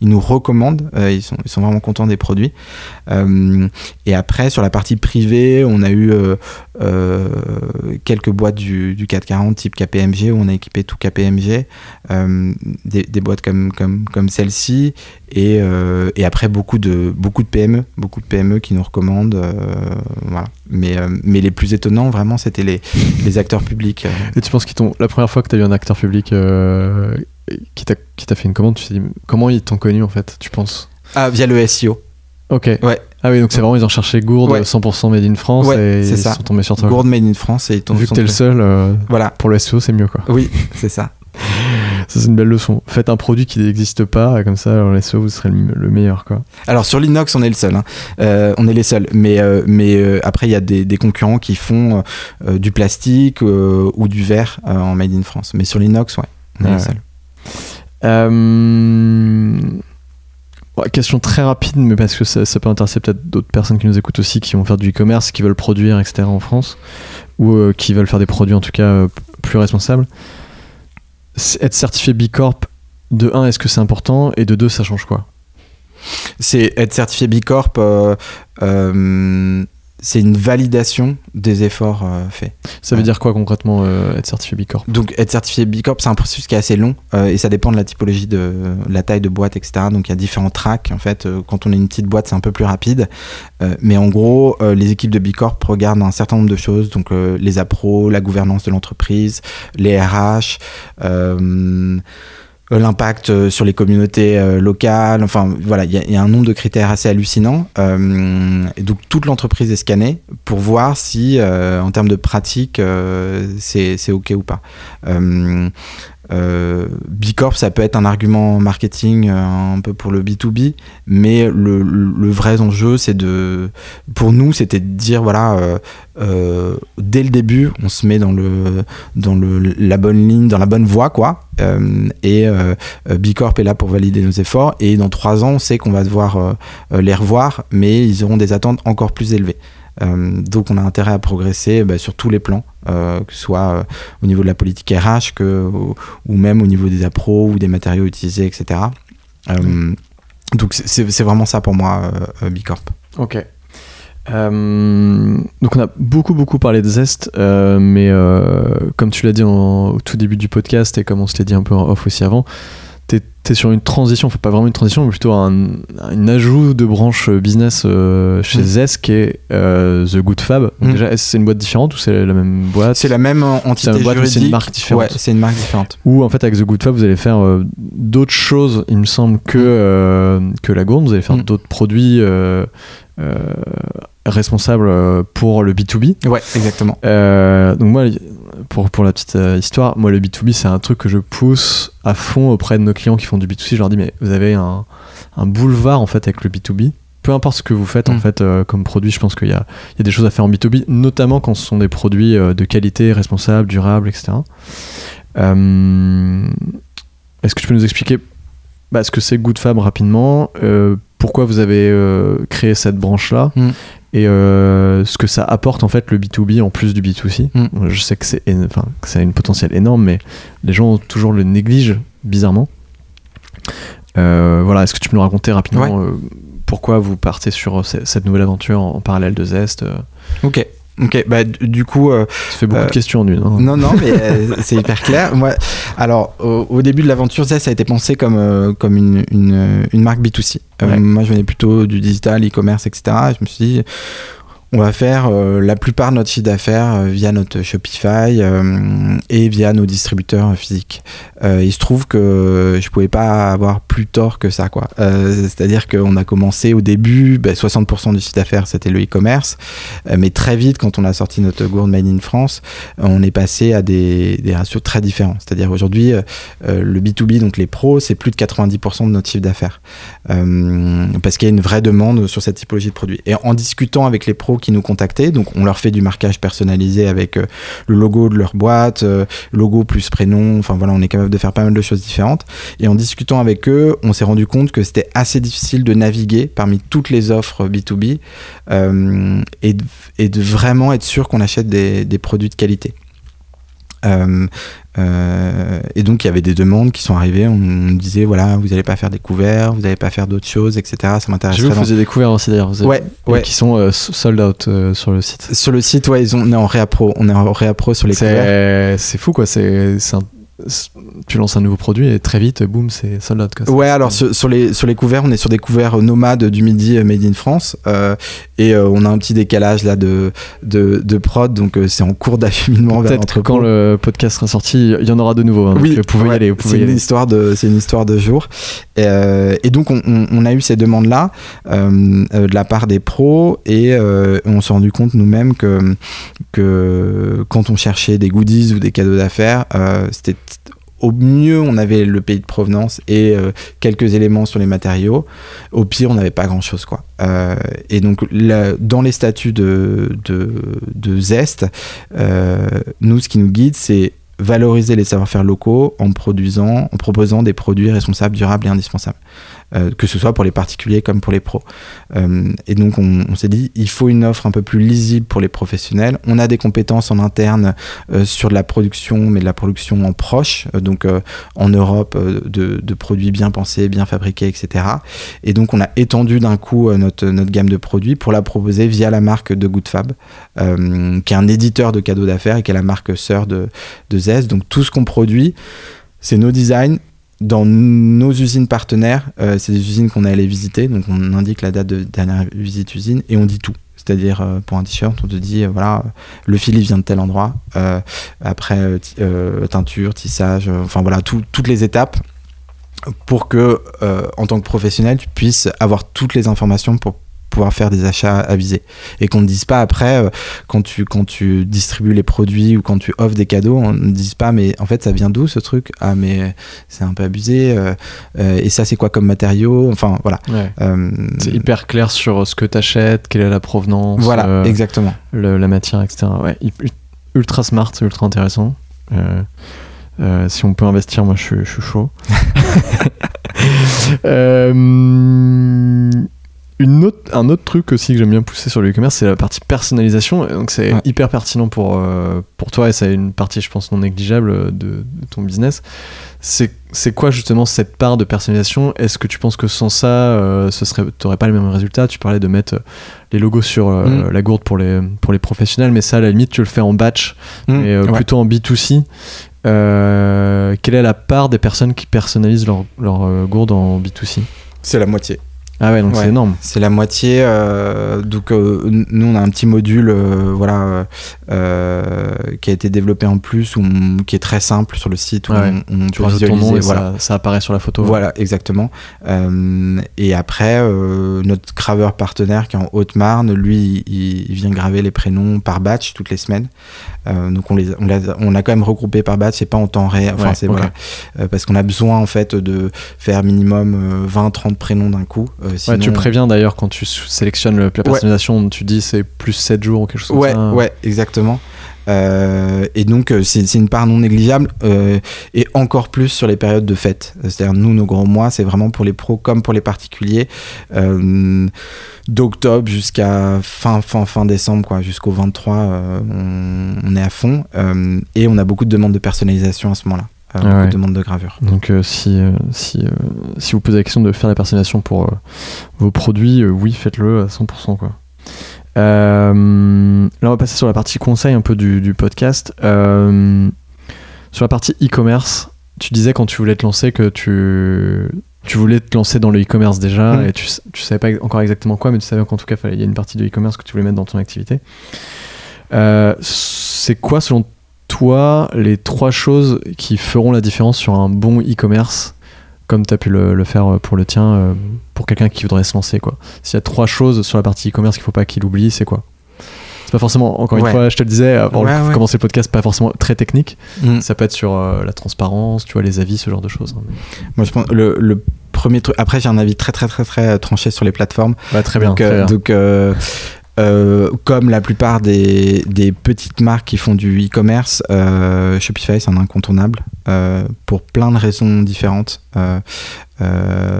ils nous recommandent. euh, ils sont, vraiment contents des produits. Euh, et après, sur la partie privée, on a eu euh, euh, quelques boîtes du, du 440 type KPMG où on a équipé tout KPMG, euh, des, boîtes comme, celle-ci, et, euh, et après beaucoup de, beaucoup de PME, beaucoup de PME qui nous recommandent. euh, voilà. mais, euh, mais les plus étonnants, vraiment, c'était les, les acteurs publics. Et tu penses qu'ils t'ont la première fois que tu as eu un acteur public euh, qui t'a fait une commande, tu t'es dit comment ils t'ont connu en fait, tu penses? Ah, via le SEO. Ok. Ouais. Ah oui, donc c'est vraiment, ils ont cherché Gourde Ouais. 100% made in France Ouais, et ils ça. sont tombés sur toi. Gourde Made in France et ils tombent Vu que t'es le seul, euh, Voilà. pour le SEO, c'est mieux quoi. Oui, c'est ça. Ça, c'est une belle leçon. Faites un produit qui n'existe pas, comme ça, le SEO, vous serez le, le meilleur quoi. Alors sur l'inox, on est le seul. hein. Euh, on est les seuls. Mais, euh, mais euh, après, il y a des, des concurrents qui font du plastique ou du verre en made in France. Mais sur l'inox, ouais, on est Ouais. les seuls. Question très rapide, mais parce que ça, ça peut intéresser peut-être d'autres personnes qui nous écoutent aussi, qui vont faire du e-commerce, qui veulent produire, etc. en France, ou euh, qui veulent faire des produits en tout cas euh, plus responsables. Être certifié B Corp, de 1, est-ce que c'est important Et de 2, ça change quoi? C'est être certifié B Corp. euh, euh, c'est une validation des efforts euh, faits. Ça veut Ouais. dire quoi concrètement euh, être certifié B Corp? Donc être certifié B Corp, c'est un processus qui est assez long euh, et ça dépend de la typologie de la taille de boîte, etc. Donc il y a différents tracks. En fait, quand on est une petite boîte, c'est un peu plus rapide. Mais en gros, les équipes de B Corp regardent un certain nombre de choses. Donc les appros, la gouvernance de l'entreprise, les RH. Euh, l'impact euh, sur les communautés euh, locales, enfin voilà, il y, a- un nombre de critères assez hallucinants. Et donc toute l'entreprise est scannée pour voir si, en termes de pratique, c'est ok ou pas. Euh, B Corp, ça peut être un argument marketing euh, un peu pour le B2B, mais le, vrai enjeu, c'est de, pour nous, c'était de dire voilà, euh, euh, dès le début, on se met dans le, dans le, la bonne ligne, dans la bonne voie, quoi. Et B Corp est là pour valider nos efforts. Et dans trois ans, on sait qu'on va devoir les revoir, mais ils auront des attentes encore plus élevées. Euh, donc on a intérêt à progresser bah, sur tous les plans, euh, que ce soit euh, au niveau de la politique RH que, ou, même au niveau des appros ou des matériaux utilisés, etc. Donc c'est- vraiment ça pour moi, euh, euh, B Corp. Ok. Donc on a beaucoup beaucoup parlé de Zest, mais comme tu l'as dit au tout début du podcast et comme on se l'est dit un peu en off aussi avant, es sur une transition, enfin pas vraiment une transition, mais plutôt un, un ajout de branche business euh, chez Mm. Zest qui est euh, The Good Fab. Donc Mm. déjà, est-ce c'est une boîte différente ou c'est la même boîte? C'est la même euh, entité boîte, juridique. c'est une marque différente? Ouais, c'est une marque différente. Ou en fait avec The Good Fab vous allez faire euh, d'autres choses, il me semble, que, euh, que la gourde. Vous allez faire Mm. d'autres produits euh, euh, responsables euh, pour le B2B. Ouais, exactement. Euh, donc moi, pour, pour la petite euh, histoire, moi le B2B c'est un truc que je pousse à fond auprès de nos clients qui font du B2C. Je leur dis mais vous avez un, un boulevard en fait avec le B2B. Peu importe ce que vous faites en Mm. fait euh, comme produit, je pense qu'il y a, il y a des choses à faire en B2B, notamment quand ce sont des produits euh, de qualité, responsables, durables, etc. Est-ce que tu peux nous expliquer bah, ce que c'est Good Fab rapidement Pourquoi vous avez créé cette branche-là? Mm. Et euh, ce que ça apporte en fait le B2B en plus du B2C. Mm. Je sais que c'est enfin, ça a une potentiel énorme, mais les gens toujours le négligent bizarrement. Euh, voilà, est-ce que tu peux nous raconter rapidement euh, pourquoi vous partez sur ce- cette nouvelle aventure en, en parallèle de Zest Ok. Ok, bah du coup, euh, Ça fait beaucoup Euh, de questions en une. hein. non, non, mais euh, c'est hyper clair. Moi, alors, au, au début de l'aventure, Zest ça a été pensé comme, euh, comme une, une, une marque B2C. Euh, Ouais. Moi, je venais plutôt du digital, e-commerce, etc. Et je me suis dit, on va faire euh, la plupart de notre chiffre d'affaires euh, via notre Shopify euh, et via nos distributeurs physiques. Il se trouve que je pouvais pas avoir plus tort que ça, quoi. C'est-à-dire qu'on a commencé au début, bah, 60% du chiffre d'affaires c'était le e-commerce, mais très vite, quand on a sorti notre gourde Made in France, on est passé à des, des ratios très différents. C'est-à-dire aujourd'hui, le B2B, donc les pros, c'est plus de 90% de notre chiffre d'affaires. Parce qu'il y a une vraie demande sur cette typologie de produits. Et en discutant avec les pros qui nous contactaient, donc on leur fait du marquage personnalisé avec euh, le logo de leur boîte, euh, logo plus prénom, enfin voilà, on est capable de faire pas mal de choses différentes. Et en discutant avec eux, on s'est rendu compte que c'était assez difficile de naviguer parmi toutes les offres B2B euh, et, de, vraiment être sûr qu'on achète des produits de qualité. Euh, euh, et donc il y avait des demandes qui sont arrivées. On disait voilà, vous n'allez pas faire des couverts, vous n'allez pas faire d'autres choses, etc. Ça J'ai m'intéresse. vu que vous faisiez des couverts aussi d'ailleurs. Ouais. Qui sont euh, sold out euh, sur le site. Sur le site, ouais, ils ont, on est en réappro, on est en réappro sur les couverts. C'est fou quoi. C'est c'est un- tu lances un nouveau produit et très vite, boum, c'est sold out. Quoi. Ouais, alors sur, sur, les, sur les couverts, on est sur des couverts nomades du midi made in France. Euh, et euh, on a un petit décalage là de, de, de prod, donc euh, c'est en cours d'acheminement vers Peut-être quand le podcast sera sorti, il y en aura de nouveau. Hein, oui, vous pouvez y aller. C'est une, histoire de, une histoire de jour. Et, et donc on, on, a eu ces demandes-là de la part des pros et on s'est rendu compte nous-mêmes que, que quand on cherchait des goodies ou des cadeaux d'affaires, c'était au mieux, on avait le pays de provenance et euh, quelques éléments sur les matériaux. Au pire, on n'avait pas grand-chose. Euh, et donc, dans les statuts de, de, Zest, euh, nous, ce qui nous guide, c'est valoriser les savoir-faire locaux en produisant, en proposant des produits responsables, durables et indispensables. Euh, que ce soit pour les particuliers comme pour les pros. Euh, et donc on, s'est dit, il faut une offre un peu plus lisible pour les professionnels. On a des compétences en interne euh, sur de la production, mais de la production en proche, donc en Europe, de, produits bien pensés, bien fabriqués, etc. Et donc on a étendu d'un coup notre, notre gamme de produits pour la proposer via la marque de Goodfab, qui est un éditeur de cadeaux d'affaires et qui est la marque sœur de, de Zest. Donc tout ce qu'on produit, c'est nos designs, dans nos usines partenaires, euh, c'est des usines qu'on est allé visiter, donc on indique la date de dernière visite usine et on dit tout. C'est-à-dire euh, pour un t-shirt, on te dit euh, voilà, le fil il vient de tel endroit, après teinture, tissage, enfin voilà, toutes les étapes pour que en tant que professionnel, tu puisses avoir toutes les informations pour pouvoir faire des achats avisés. Et qu'on ne dise pas après euh, quand tu quand tu distribues les produits ou quand tu offres des cadeaux on ne dise pas mais en fait ça vient d'où ce truc? Ah mais c'est un peu abusé euh, euh, et ça c'est quoi comme matériau? Enfin voilà. C'est hyper clair sur ce que tu achètes quelle est la provenance voilà exactement. la matière etc ouais ultra smart ultra intéressant. Si on peut investir moi je, je suis chaud. Euh, une autre, un autre truc aussi que j'aime bien pousser sur le e-commerce, c'est la partie personnalisation. Donc c'est hyper pertinent pour, euh, pour toi et c'est une partie, je pense, non négligeable de, ton business. C'est, c'est quoi justement cette part de personnalisation? Est-ce que tu penses que sans ça, euh, ce serait, t'aurais pas le même résultat Tu parlais de mettre les logos sur euh, mm. la gourde pour les, pour les professionnels, mais ça, à la limite, tu le fais en batch, mm. et plutôt en B2C. quelle est la part des personnes qui personnalisent leur, leur gourde en B2C C'est la moitié. Ah ouais, donc c'est énorme. C'est la moitié. Euh, donc euh, nous, on a un petit module, euh, voilà, qui a été développé en plus, ou qui est très simple sur le site où on, peut visualiser. voilà. ça, apparaît sur la photo. Voilà, exactement. et après, notre graveur partenaire qui est en Haute-Marne, lui, il, vient graver les prénoms par batch toutes les semaines. donc on les, on, on, a quand même regroupé par batch, c'est pas en temps réel. Enfin, c'est voilà, parce qu'on a besoin en fait de faire minimum 20-30 prénoms d'un coup. Euh, tu préviens d'ailleurs quand tu sélectionnes la personnalisation, tu dis c'est plus 7 jours ou quelque chose comme ça. Ouais, exactement. Euh, et donc, euh, c'est une part non négligeable, et encore plus sur les périodes de fête. C'est-à-dire, nous, nos grands mois, c'est vraiment pour les pros comme pour les particuliers, d'octobre jusqu'à fin, fin, fin décembre, quoi, jusqu'au 23, on, on, est à fond, et on a beaucoup de demandes de personnalisation à ce moment-là euh, demande de gravure. Donc euh, si, euh, si, euh, si vous posez la question de faire la personnalisation pour vos produits, oui, faites-le à 100%. Quoi. là, on va passer sur la partie conseil un peu du, du podcast. sur la partie e-commerce, tu disais quand tu voulais te lancer que tu, tu voulais te lancer dans le e-commerce déjà mm. et tu, tu savais pas encore exactement quoi, mais tu savais qu'en tout cas, il y a une partie de e-commerce que tu voulais mettre dans ton activité. c'est quoi selon toi les trois choses qui feront la différence sur un bon e-commerce comme tu as pu le, faire pour le tien, euh, pour quelqu'un qui voudrait se lancer quoi. S'il y a trois choses sur la partie e-commerce qu'il faut pas qu'il oublie, c'est quoi? C'est pas forcément, encore une fois, je te le disais avant de commencer le podcast, pas forcément très technique. Mm. Ça peut être sur euh, la transparence, tu vois, les avis, ce genre de choses. Hein, Moi, je pense le, le premier truc. Après, j'ai un avis très, très, très, très tranché sur les plateformes. Bah, très bien. Donc, euh, euh, comme la plupart des, petites marques qui font du e-commerce, euh, Shopify c'est un incontournable euh, pour plein de raisons différentes.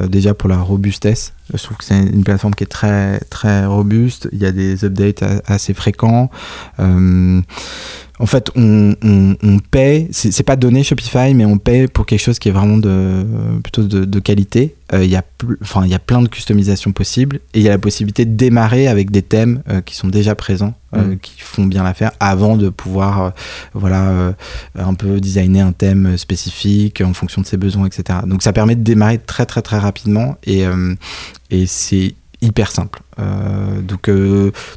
déjà pour la robustesse, je trouve que c'est une plateforme qui est très très robuste. Il y a des updates assez fréquents en fait, on, on, on paie, c'est pas donné Shopify, mais on paie pour quelque chose qui est vraiment de, plutôt de, qualité. Euh, il y, a enfin, y a plein de customisations possibles et il y a la possibilité de démarrer avec des thèmes euh, qui sont déjà présents euh, Mm. qui font bien l'affaire avant de pouvoir euh, voilà euh, un peu designer un thème spécifique en fonction de ses besoins etc donc ça permet de démarrer très très très rapidement et, et c'est hyper simple. Donc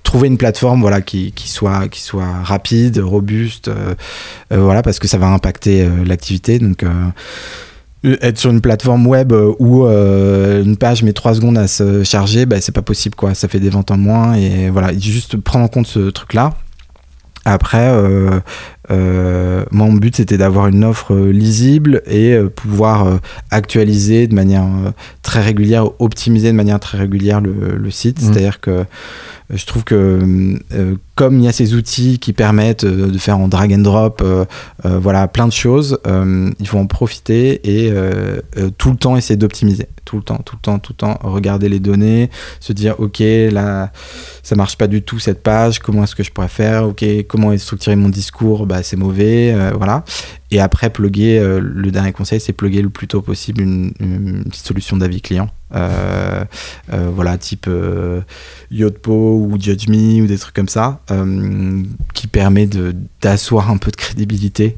trouver une plateforme voilà qui, qui soit qui soit rapide robuste voilà parce que ça va impacter l'activité. Donc être sur une plateforme web euh, où euh, une page met 3 secondes à se charger, bah, c'est pas possible quoi. Ça fait des ventes en moins et voilà, juste prendre en compte ce truc là. Après, euh, euh, moi, mon but c'était d'avoir une offre euh, lisible et euh, pouvoir euh, actualiser de manière euh, très régulière, optimiser de manière très régulière le, le site. Mhm. C'est-à-dire que euh, je trouve que euh, comme il y a ces outils qui permettent euh, de faire en drag and drop, euh, euh, voilà, plein de choses, euh, il faut en profiter et euh, euh, tout le temps essayer d'optimiser. Tout le temps, tout le temps, tout le temps, regarder les données, se dire, ok, là, ça marche pas du tout cette page, comment est-ce que je pourrais faire, ok, comment est structuré mon discours, bah, c'est mauvais, euh, voilà. Et après, plugger, euh, le dernier conseil, c'est plugger le plus tôt possible une, solution d'avis client. Euh, voilà, type Yotpo ou Judge Me ou des trucs comme ça, qui permet d'asseoir un peu de crédibilité.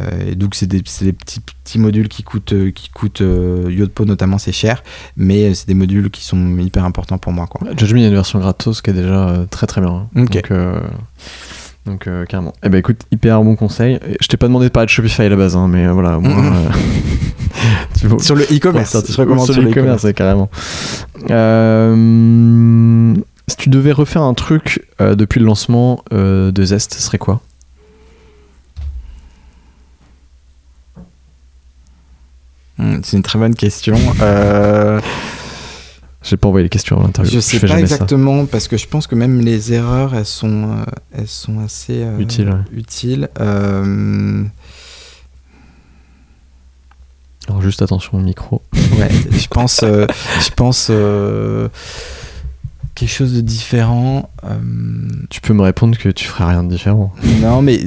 Euh, et donc, c'est des, petits, petits modules qui coûtent, euh, qui coûtent euh, Yotpo notamment, c'est cher, mais c'est des modules qui sont hyper importants pour moi. Quoi. Il y a une version gratos qui est déjà très très bien. hein. Donc, donc euh, carrément. Eh ben écoute, hyper bon conseil. Je t'ai pas demandé de parler de Shopify à la base, hein, mais euh, voilà, au moins, euh, tu vois- Sur le e-commerce, sur sur le e-commerce. carrément. Si tu devais refaire un truc depuis le lancement de Zest, ce serait quoi? C'est une très bonne question. Euh, J'ai pas envoyé les questions à l'interview. je sais pas ça. exactement parce que je pense que même les erreurs, elles sont, euh, elles sont assez euh, Utiles, ouais. utiles. Euh, Alors juste attention au micro. ouais, je pense, euh, je pense quelque chose de différent. Tu peux me répondre que tu ferais rien de différent. non, mais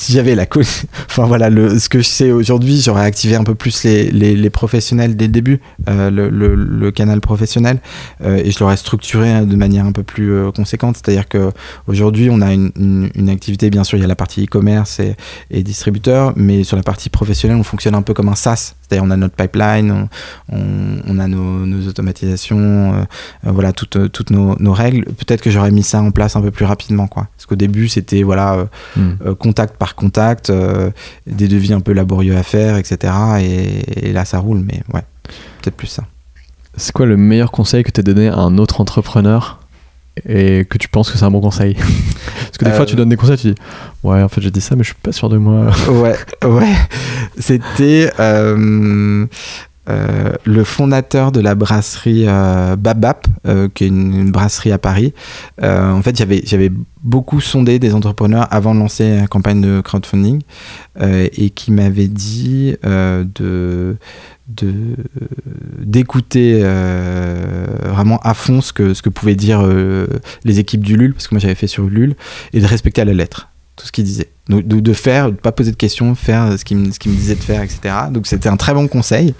si j'avais la co- enfin voilà, le, ce que je sais aujourd'hui, j'aurais activé un peu plus les, les, les professionnels dès le début, euh, le, le, le canal professionnel, euh, et je l'aurais structuré de manière un peu plus euh, conséquente. C'est-à-dire que aujourd'hui, on a une, une, une activité, bien sûr, il y a la partie e-commerce et, et distributeur, mais sur la partie professionnelle, on fonctionne un peu comme un SaaS. C'est-à-dire, on a notre pipeline, on, on, on a nos, nos automatisations, voilà, toutes, toutes nos, nos règles. Peut-être que j'aurais mis ça en place un peu plus rapidement, quoi. Parce qu'au début, c'était voilà, Hmm. contact par contact, euh, des devis un peu laborieux à faire, etc. Et, et là, ça roule, mais ouais, peut-être plus ça. C'est quoi le meilleur conseil que tu as donné à un autre entrepreneur et que tu penses que c'est un bon conseil? Parce que des Euh, fois, tu donnes des conseils, tu dis Ouais, en fait, j'ai dit ça, mais je suis pas sûr de moi. ouais, ouais. C'était euh, euh, le fondateur de la brasserie euh, Babap, euh, qui est une, brasserie à Paris. En fait, j'avais beaucoup sondé des entrepreneurs avant de lancer la campagne de crowdfunding et qui m'avait dit de d'écouter vraiment à fond ce que pouvaient dire les équipes d'Ulule parce que moi j'avais fait sur Ulule et de respecter à la lettre tout ce qu'il disait. Donc, de, de faire, de pas poser de questions, faire ce qu'il me, disait de faire, etc. Donc c'était un très bon conseil.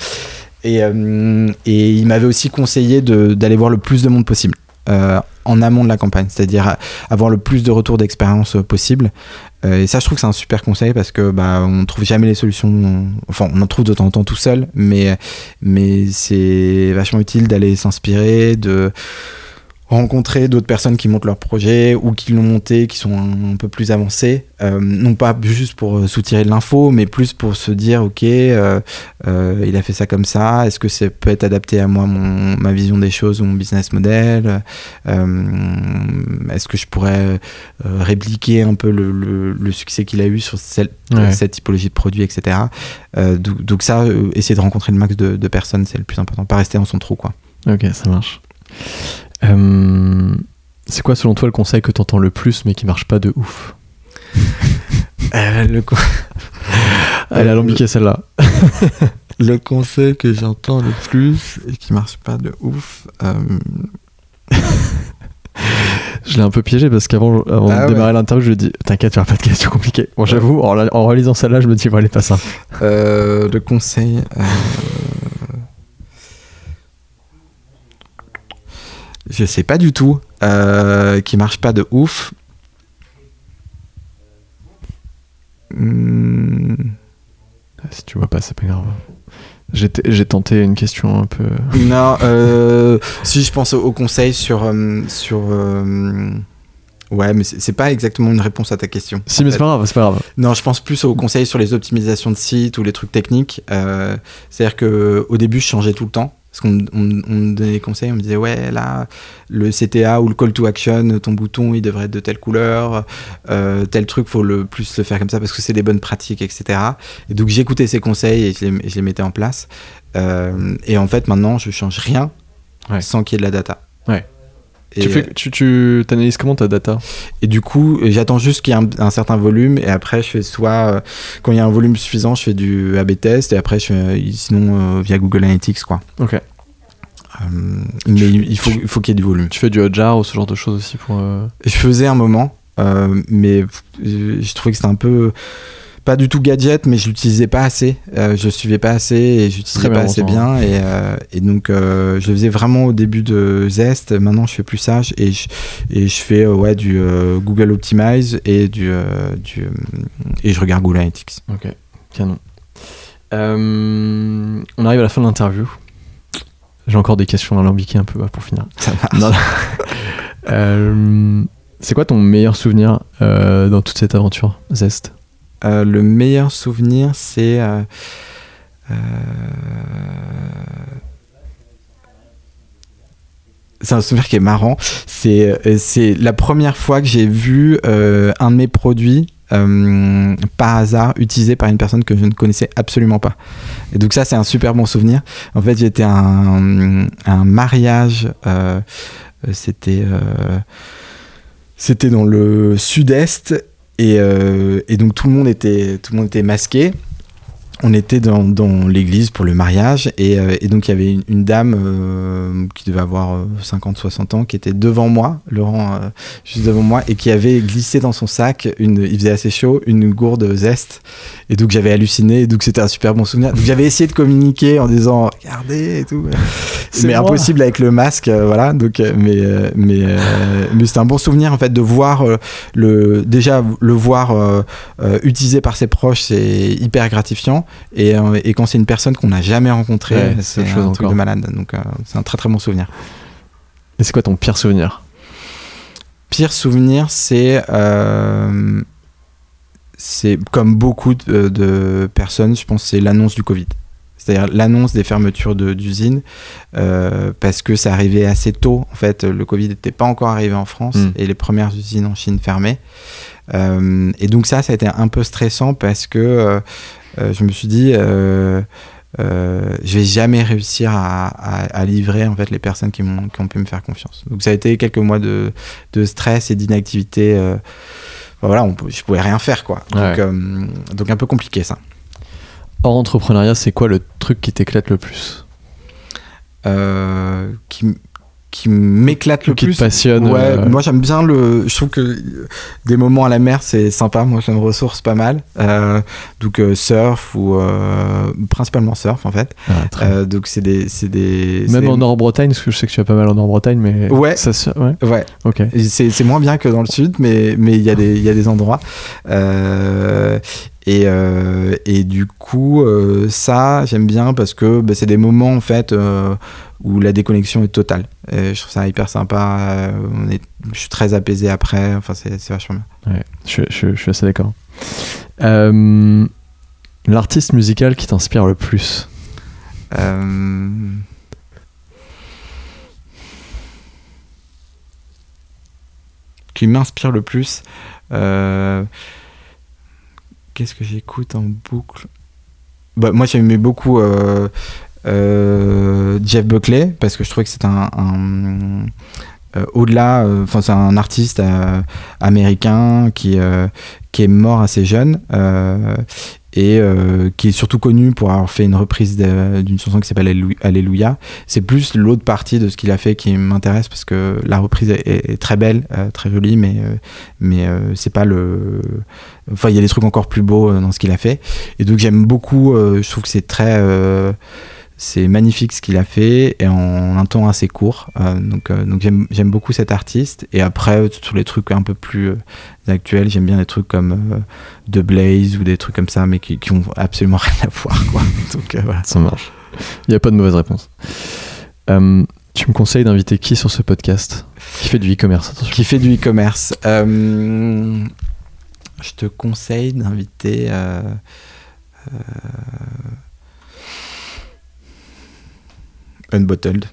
Et, euh, il m'avait aussi conseillé de- d'aller voir le plus de monde possible euh, en amont de la campagne, c'est-à-dire avoir le plus de retours d'expérience euh, possible. Et ça, je trouve que c'est un super conseil parce que bah, on trouve jamais les solutions. Enfin, on en trouve de temps en temps tout seul, mais mais c'est vachement utile d'aller s'inspirer, de rencontrer d'autres personnes qui montent leur projet ou qui l'ont monté, qui sont un, un peu plus avancés, euh, non pas juste pour euh, soutirer de l'info, mais plus pour se dire ok, euh, euh, il a fait ça comme ça, est-ce que ça peut être adapté à moi, mon, ma vision des choses ou mon business model, est-ce que je pourrais répliquer un peu le, le- le succès qu'il a eu sur Ouais. cette typologie de produit, etc. Donc, donc ça, essayer de rencontrer le max de, de personnes, c'est le plus important, pas rester dans son trou quoi. Ok, ça marche. Euh, c'est quoi, selon toi, le conseil que tu entends le plus, mais qui marche pas de ouf Euh, le, co- Elle a alambiqué celle-là. le conseil que j'entends le plus et qui marche pas de ouf. euh, Je l'ai un peu piégé parce qu'avant avant Ah de ouais. démarrer l'interview, je lui ai dit T'inquiète, aura pas de questions compliquées. Bon, j'avoue, en, en relisant celle-là, je me dis Bon, elle est pas simple. euh, le conseil. Je sais pas du tout. qui marche pas de ouf. Hmm. Si tu vois pas, c'est pas grave. J'ai tenté une question un peu. Non, euh, si je pense au conseil sur. Euh, sur euh, ouais, mais c'est pas exactement une réponse à ta question. Si, mais c'est pas grave, c'est pas grave. Non, je pense plus au conseil sur les optimisations de sites ou les trucs techniques. C'est-à-dire qu'au début, je changeais tout le temps. Parce qu'on me donnait des conseils, on me disait ouais là le CTA ou le call to action, ton bouton il devrait être de telle couleur, euh, tel truc faut le plus le faire comme ça parce que c'est des bonnes pratiques etc. Et donc j'écoutais ces conseils et je les, je les mettais en place. Euh, et en fait maintenant je change rien sans qu'il y ait de la data. Ouais tu, fais, tu, tu analyses comment ta data? Et du coup, j'attends juste qu'il y ait un, certain volume et après, je fais soit, euh, quand il y a un volume suffisant, je fais du A-B test et après, je fais, sinon, euh, via Google Analytics, quoi. Ok. Euh, mais il faut, faut qu'il y ait du volume. Tu fais du Hotjar ou ce genre de choses aussi pour. Je faisais un moment, mais je trouvais que c'était un peu pas du tout gadget, mais je l'utilisais pas assez. Euh, je suivais pas assez et j'utilisais pas assez bien. Et, euh, et donc, euh, je faisais vraiment au début de Zest. Maintenant, je fais plus ça et je, et je fais ouais, du Google Optimize et, du, du, et je regarde Google Analytics. Ok, canon. on arrive à la fin de l'interview. J'ai encore des questions alambiquées un peu pour finir. Ça c'est quoi ton meilleur souvenir dans toute cette aventure, Zest? Euh, le meilleur souvenir, c'est. Euh, euh, c'est un souvenir qui est marrant. C'est, c'est la première fois que j'ai vu un de mes produits par hasard utilisé par une personne que je ne connaissais absolument pas. Et donc ça, c'est un super bon souvenir. En fait, j'étais à un, un mariage. c'était c'était dans le sud-est euh, et, donc tout le monde était, tout le monde était masqué on était dans, dans l'église pour le mariage et, euh, et, donc il y avait une, dame euh, qui devait avoir 50-60 ans qui était devant moi, Laurent juste devant moi, et qui avait glissé dans son sac, une, il faisait assez chaud, une gourde zeste. Et donc j'avais halluciné, et donc c'était un super bon souvenir. Donc j'avais essayé de communiquer en disant regardez et tout, mais impossible avec le masque, voilà. Donc mais mais mais c'était un bon souvenir en fait de voir le déjà le voir utilisé par ses proches, c'est hyper gratifiant. Et, et quand c'est une personne qu'on n'a jamais rencontrée, c'est un truc de malade. Donc c'est un très très bon souvenir. Et c'est quoi ton pire souvenir? Pire souvenir, c'est c'est comme beaucoup de, personnes, je pense, c'est l'annonce du Covid. C'est-à-dire l'annonce des fermetures d'usines, euh, parce que ça arrivait assez tôt. En fait, le Covid n'était pas encore arrivé en France hmm. et les premières usines en Chine fermaient. Euh, et donc ça, ça a été un peu stressant parce que euh, je me suis dit, je vais jamais réussir à, livrer en fait les personnes qui, qui, ont pu me faire confiance. Donc ça a été quelques mois de, de stress et d'inactivité voilà, on, je pouvais rien faire, quoi. Donc, euh, donc un peu compliqué, ça. Hors entrepreneuriat, c'est quoi le truc qui t'éclate le plus? Euh, qui, qui m'éclate le qui plus. Qui te passionne. Ouais, euh, moi j'aime bien le. Je trouve que des moments à la mer c'est sympa. Moi ça me ressource pas mal. Euh, donc euh, surf ou principalement surf en fait. Ah, donc c'est des, des. Même en Nord-Bretagne, parce que je sais que tu as pas mal en Nord-Bretagne, mais. Ouais. Ça, ouais. ouais. Ok. C'est moins bien que dans le sud, mais mais il y a des il y a des endroits. Et, et, du coup, ça, j'aime bien parce que bah, c'est des moments en fait où la déconnexion est totale. je trouve ça hyper sympa. Euh, on est, je suis très apaisé après. Enfin, c'est, vachement bien. Ouais, je, je, je suis assez d'accord. Euh, l'artiste musical qui t'inspire le plus? Euh, Qui m'inspire le plus Qu'est-ce que j'écoute en boucle? Bah, Moi, j'aimais beaucoup euh, Jeff Buckley parce que je trouvais que c'est un, euh, au-delà, euh, enfin c'est un artiste américain qui qui est mort assez jeune et qui est surtout connu pour avoir fait une reprise d'une chanson qui s'appelle Alléluia. C'est plus l'autre partie de ce qu'il a fait qui m'intéresse parce que la reprise est, très belle, très jolie, mais, mais c'est pas le. Enfin, il y a des trucs encore plus beaux dans ce qu'il a fait. Et donc j'aime beaucoup, je trouve que c'est très c'est magnifique ce qu'il a fait et en un temps assez court. Euh, donc euh, donc j'aime beaucoup cet artiste. Et après, sur les trucs un peu plus euh, actuels, j'aime bien des trucs comme The Blaze ou des trucs comme ça, mais qui, qui ont absolument rien à voir. Quoi. donc voilà. Ça marche. Il n'y a pas de mauvaise réponse. tu me conseilles d'inviter qui sur ce podcast Qui fait du e-commerce Qui fait du e-commerce Je te conseille d'inviter. Unbottled.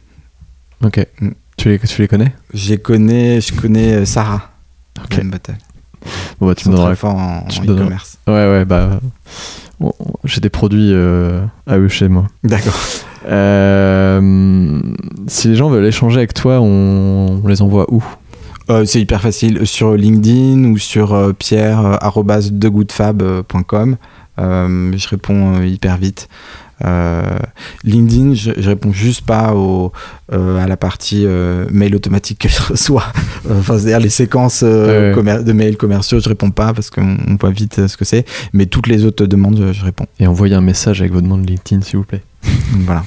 Ok. Mm. Tu, les, tu les connais? Je connais, je connais euh, Sarah. Ok. Unbottled. Bon, bah, tu me donneras. fort en, e-commerce. Ouais, ouais, bah. j'ai des produits euh, à eux chez moi. D'accord. Euh, si les gens veulent échanger avec toi, on, les envoie où? C'est hyper facile. Sur LinkedIn ou sur pierre.degoodfab.com. je réponds hyper vite. Euh, LinkedIn, je, réponds juste pas au, euh, à la partie euh, mail automatique que je reçois. enfin, c'est-à-dire les séquences de mails commerciaux, je réponds pas parce qu'on voit vite ce que c'est. Mais toutes les autres demandes, je, réponds. Et envoyez un message avec vos demandes LinkedIn, s'il vous plaît. voilà.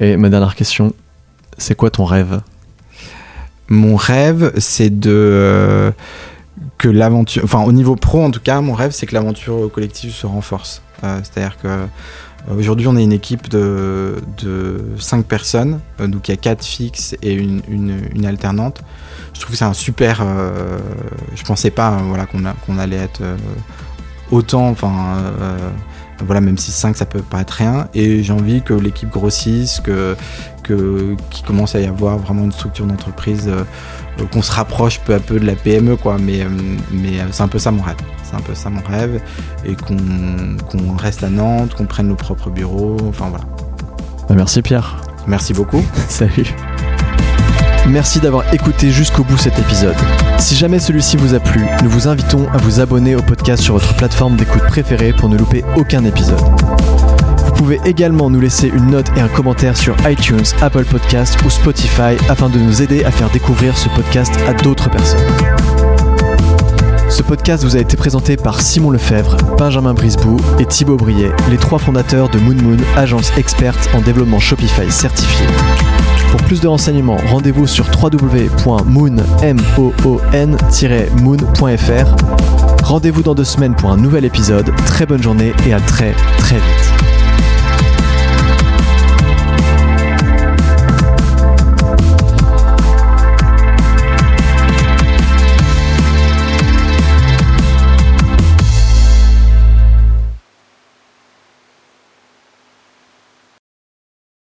Et ma dernière question, c'est quoi ton rêve? Mon rêve, c'est de que l'aventure, enfin au niveau pro en tout cas, mon rêve c'est que l'aventure collective se renforce. C'est-à-dire que aujourd'hui, on est une équipe de, de 5 personnes, euh, donc il y a 4 fixes et une, une, alternante. Je trouve que c'est un super. Euh, je pensais pas voilà, qu'on allait être autant. Enfin, voilà, même si 5 ça peut paraître rien. Et j'ai envie que l'équipe grossisse, que, qu'il commence à y avoir vraiment une structure d'entreprise, qu'on se rapproche peu à peu de la PME, quoi. Mais, mais c'est un peu ça mon rêve un peu ça mon rêve, et qu'on reste à Nantes, qu'on prenne nos propres bureaux, enfin voilà. Bah, merci Pierre. Merci beaucoup. Salut. Merci d'avoir écouté jusqu'au bout cet épisode. Si jamais celui-ci vous a plu, nous vous invitons à vous abonner au podcast sur votre plateforme d'écoute préférée pour ne louper aucun épisode. Vous pouvez également nous laisser une note et un commentaire sur iTunes, Apple Podcasts ou Spotify afin de nous aider à faire découvrir ce podcast à d'autres personnes. Ce podcast vous a été présenté par Simon Lefebvre, Benjamin Brisbou et Thibaut Briet, les trois fondateurs de Moon Moon, agence experte en développement Shopify certifié. Pour plus de renseignements, rendez-vous sur www.moon-moon.fr. Rendez-vous dans deux semaines pour un nouvel épisode. Très bonne journée et à très très vite.